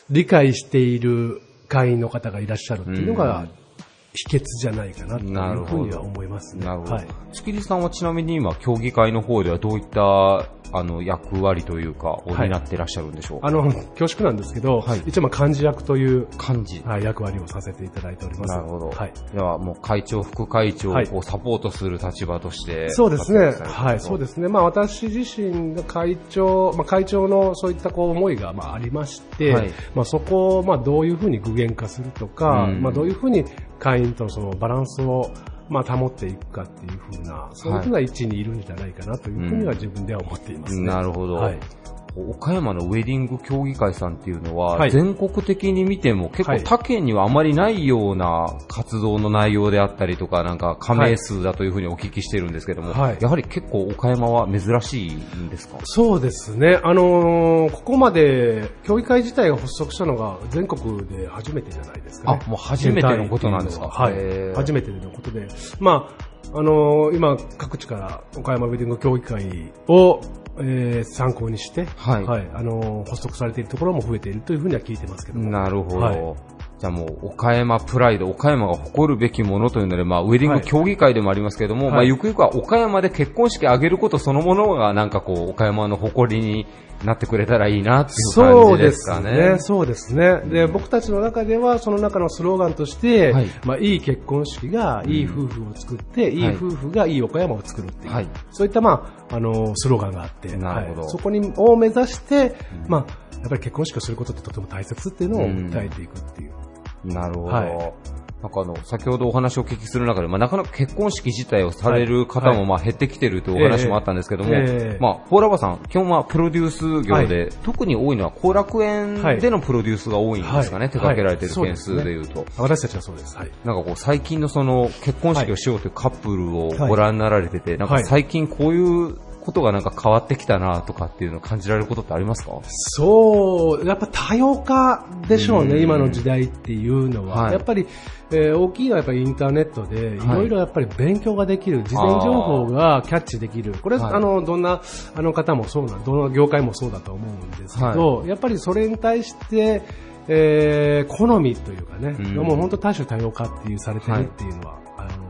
[SPEAKER 12] 理解している会員の方がいらっしゃるっていうのが秘訣じゃないかなというふうには思いますね。
[SPEAKER 3] なるほど。
[SPEAKER 12] はい。
[SPEAKER 3] 築地さんはちなみに今、協議会の方ではどういった、あの、役割というか、を担ってらっしゃるんでしょうか、
[SPEAKER 12] あの、恐縮なんですけど、一応まあ幹事役という
[SPEAKER 3] 幹事、
[SPEAKER 12] はい、役割をさせていただいております。
[SPEAKER 3] なるほど。
[SPEAKER 12] はい。
[SPEAKER 3] では、もう会長、副会長をサポートする立場として、
[SPEAKER 12] そうですね。はい、そうですね。まあ私自身が会長、まあ会長のそういったこう思いがまあありまして、
[SPEAKER 3] はい
[SPEAKER 12] まあそこをまあどういうふうに具現化するとか、
[SPEAKER 3] うん
[SPEAKER 12] まあどういうふうに会員とのそのバランスをまあ保っていくかっていうふうな、そういうふうな位置にいるんじゃないかなというふうには自分では思っていますね。
[SPEAKER 3] なるほど。
[SPEAKER 12] はい。
[SPEAKER 3] 岡山のウェディング協議会さんっていうのは、
[SPEAKER 12] はい
[SPEAKER 3] 全国的に見ても結構他県にはあまりないような活動の内容であったりとか、なんか加盟数だというふうにお聞きしてるんですけども、
[SPEAKER 12] はい
[SPEAKER 3] やはり結構岡山は珍しいんですか？
[SPEAKER 12] そうですね。あのーここまで、協議会自体が発足したのが全国で初めてじゃないですかね。
[SPEAKER 3] あもう初めてのことなんですか？
[SPEAKER 12] はい。初めてのことで。まあ、あのー今、各地から岡山ウェディング協議会を、えー参考にして、
[SPEAKER 3] はい
[SPEAKER 12] あのー発足されているところも増えているというふうには聞いてますけども。
[SPEAKER 3] なるほど。
[SPEAKER 12] はい
[SPEAKER 3] じゃあもう、岡山プライド、岡山が誇るべきものというので、まあ、ウェディング協議会でもありますけれども、
[SPEAKER 12] はい
[SPEAKER 3] まあ、ゆくゆくは岡山で結婚式挙げることそのものが、なんかこう、岡山の誇りになってくれたらいいなっていう
[SPEAKER 12] そうで
[SPEAKER 3] 感じですすか
[SPEAKER 12] ね。
[SPEAKER 3] ね。
[SPEAKER 12] そうですね。で、僕たちの中では、その中のスローガンとして、
[SPEAKER 3] はい
[SPEAKER 12] まあ、いい結婚式が、いい夫婦を作って、いい夫婦がいい岡山を作るっていう、
[SPEAKER 3] はい
[SPEAKER 12] そういった、まあ、あの、スローガンがあって、
[SPEAKER 3] なるほど
[SPEAKER 12] はいそこに、を目指して、まあ、やっぱり結婚式をすることってとても大切っていうのを訴えていくっていう。
[SPEAKER 3] なるほど。
[SPEAKER 12] はい
[SPEAKER 3] なんかあの、先ほどお話をお聞きする中で、まあ、なかなか結婚式自体をされる方
[SPEAKER 12] はい。
[SPEAKER 3] も、まあ、減ってきてるというお話もあったんですけども、
[SPEAKER 12] ええええ
[SPEAKER 3] まあ、フォーラバさん、基本はプロデュース業で、
[SPEAKER 12] はい。
[SPEAKER 3] 特に多いのは後楽園でのプロデュースが多いんですかね、
[SPEAKER 12] はい。
[SPEAKER 3] 手掛けられてる
[SPEAKER 12] はい
[SPEAKER 3] 件数でいうと。
[SPEAKER 12] 私たちはそうです。はい。
[SPEAKER 3] なんかこう、最近のその、結婚式をしようというカップルをご覧になられてて、なんか
[SPEAKER 12] はい。
[SPEAKER 3] 最近こういうことがなんか変わってきたなとかっていうのを感じられることってありますか？
[SPEAKER 12] そう、やっぱ多様化でしょう
[SPEAKER 3] うん。
[SPEAKER 12] ね、今の時代っていうのは。
[SPEAKER 3] はい。
[SPEAKER 12] やっぱり、えー大きいのはやっぱりインターネットで、い。ろいろやっぱり勉強ができる、事前情報がキャッチできる。これ、
[SPEAKER 3] はい
[SPEAKER 12] あの、どんな、あの方もそうな、どの業界もそうだと思うんですけど、やっぱりそれに対して、えー好みというかね、
[SPEAKER 3] うん。
[SPEAKER 12] もう本当多種多様化っていうされてるっていうのは、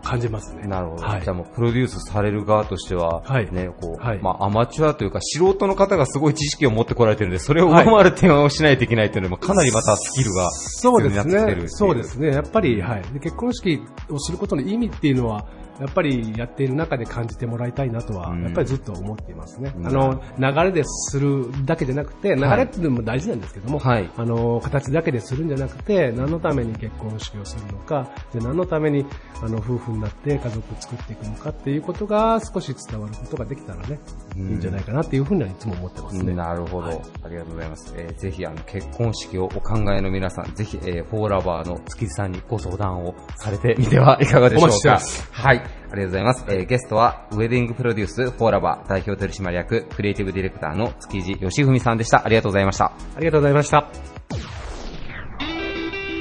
[SPEAKER 12] 感じますね。
[SPEAKER 3] なるほど。
[SPEAKER 12] はい
[SPEAKER 3] じゃあもうプロデュースされる側としては、
[SPEAKER 12] はい
[SPEAKER 3] ね、こう、
[SPEAKER 12] はい
[SPEAKER 3] まあアマチュアというか素人の方がすごい知識を持ってこられてるんで、それを上回る点をしないといけないというのもかなりまたスキルが
[SPEAKER 12] そうですね
[SPEAKER 3] 必要になってきてるってい。
[SPEAKER 12] そうですね。やっぱり、はい。で結婚式をすることの意味っていうのは、やっぱりやっている中で感じてもらいたいなとは、
[SPEAKER 3] うん
[SPEAKER 12] やっぱりずっと思っていますね。
[SPEAKER 3] うん
[SPEAKER 12] あの、流れでするだけじゃなくて、流れっていうのも大事なんですけども、
[SPEAKER 3] はい
[SPEAKER 12] あの、形だけでするんじゃなくて、何のために結婚式をするのか、で何のために、あの、夫婦になって家族を作っていくのかっていうことが少し伝わることができたらね、いいんじゃないかなっていうふうにはいつも思ってますね。
[SPEAKER 3] なるほど、
[SPEAKER 12] はい
[SPEAKER 3] ありがとうございます。えーぜひ、あの、結婚式をお考えの皆さん、ぜひ、えーフォーラバーの築地さんにご相談をされてみてはいかがでしょうか。はい。ありがとうございます。えーゲストは、ウェディングプロデュースフォーラバー代表取締役、クリエイティブディレクターの築地義文さんでした。ありがとうございました。
[SPEAKER 12] ありがとうございました。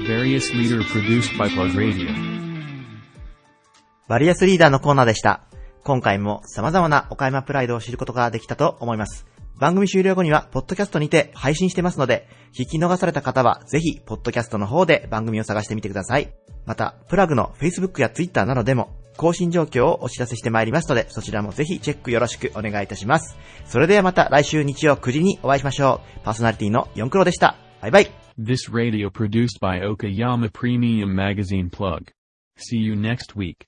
[SPEAKER 13] Various leader produced by Plug Radio.
[SPEAKER 1] バリアスリーダーのコーナーでした。今回も様々な岡山プライドを知ることができたと思います。番組終了後には、ポッドキャストにて配信してますので、聞き逃された方は、ぜひ、ポッドキャストの方で番組を探してみてください。また、プラグの Facebook や Twitter などでも、更新状況をお知らせしてまいりますので、そちらもぜひチェックよろしくお願いいたします。それではまた来週日曜9時にお会いしましょう。パーソナリティの4クロでした。バイバイ。
[SPEAKER 13] This radio produced by Okayama Premium Magazine Plug. See you next week.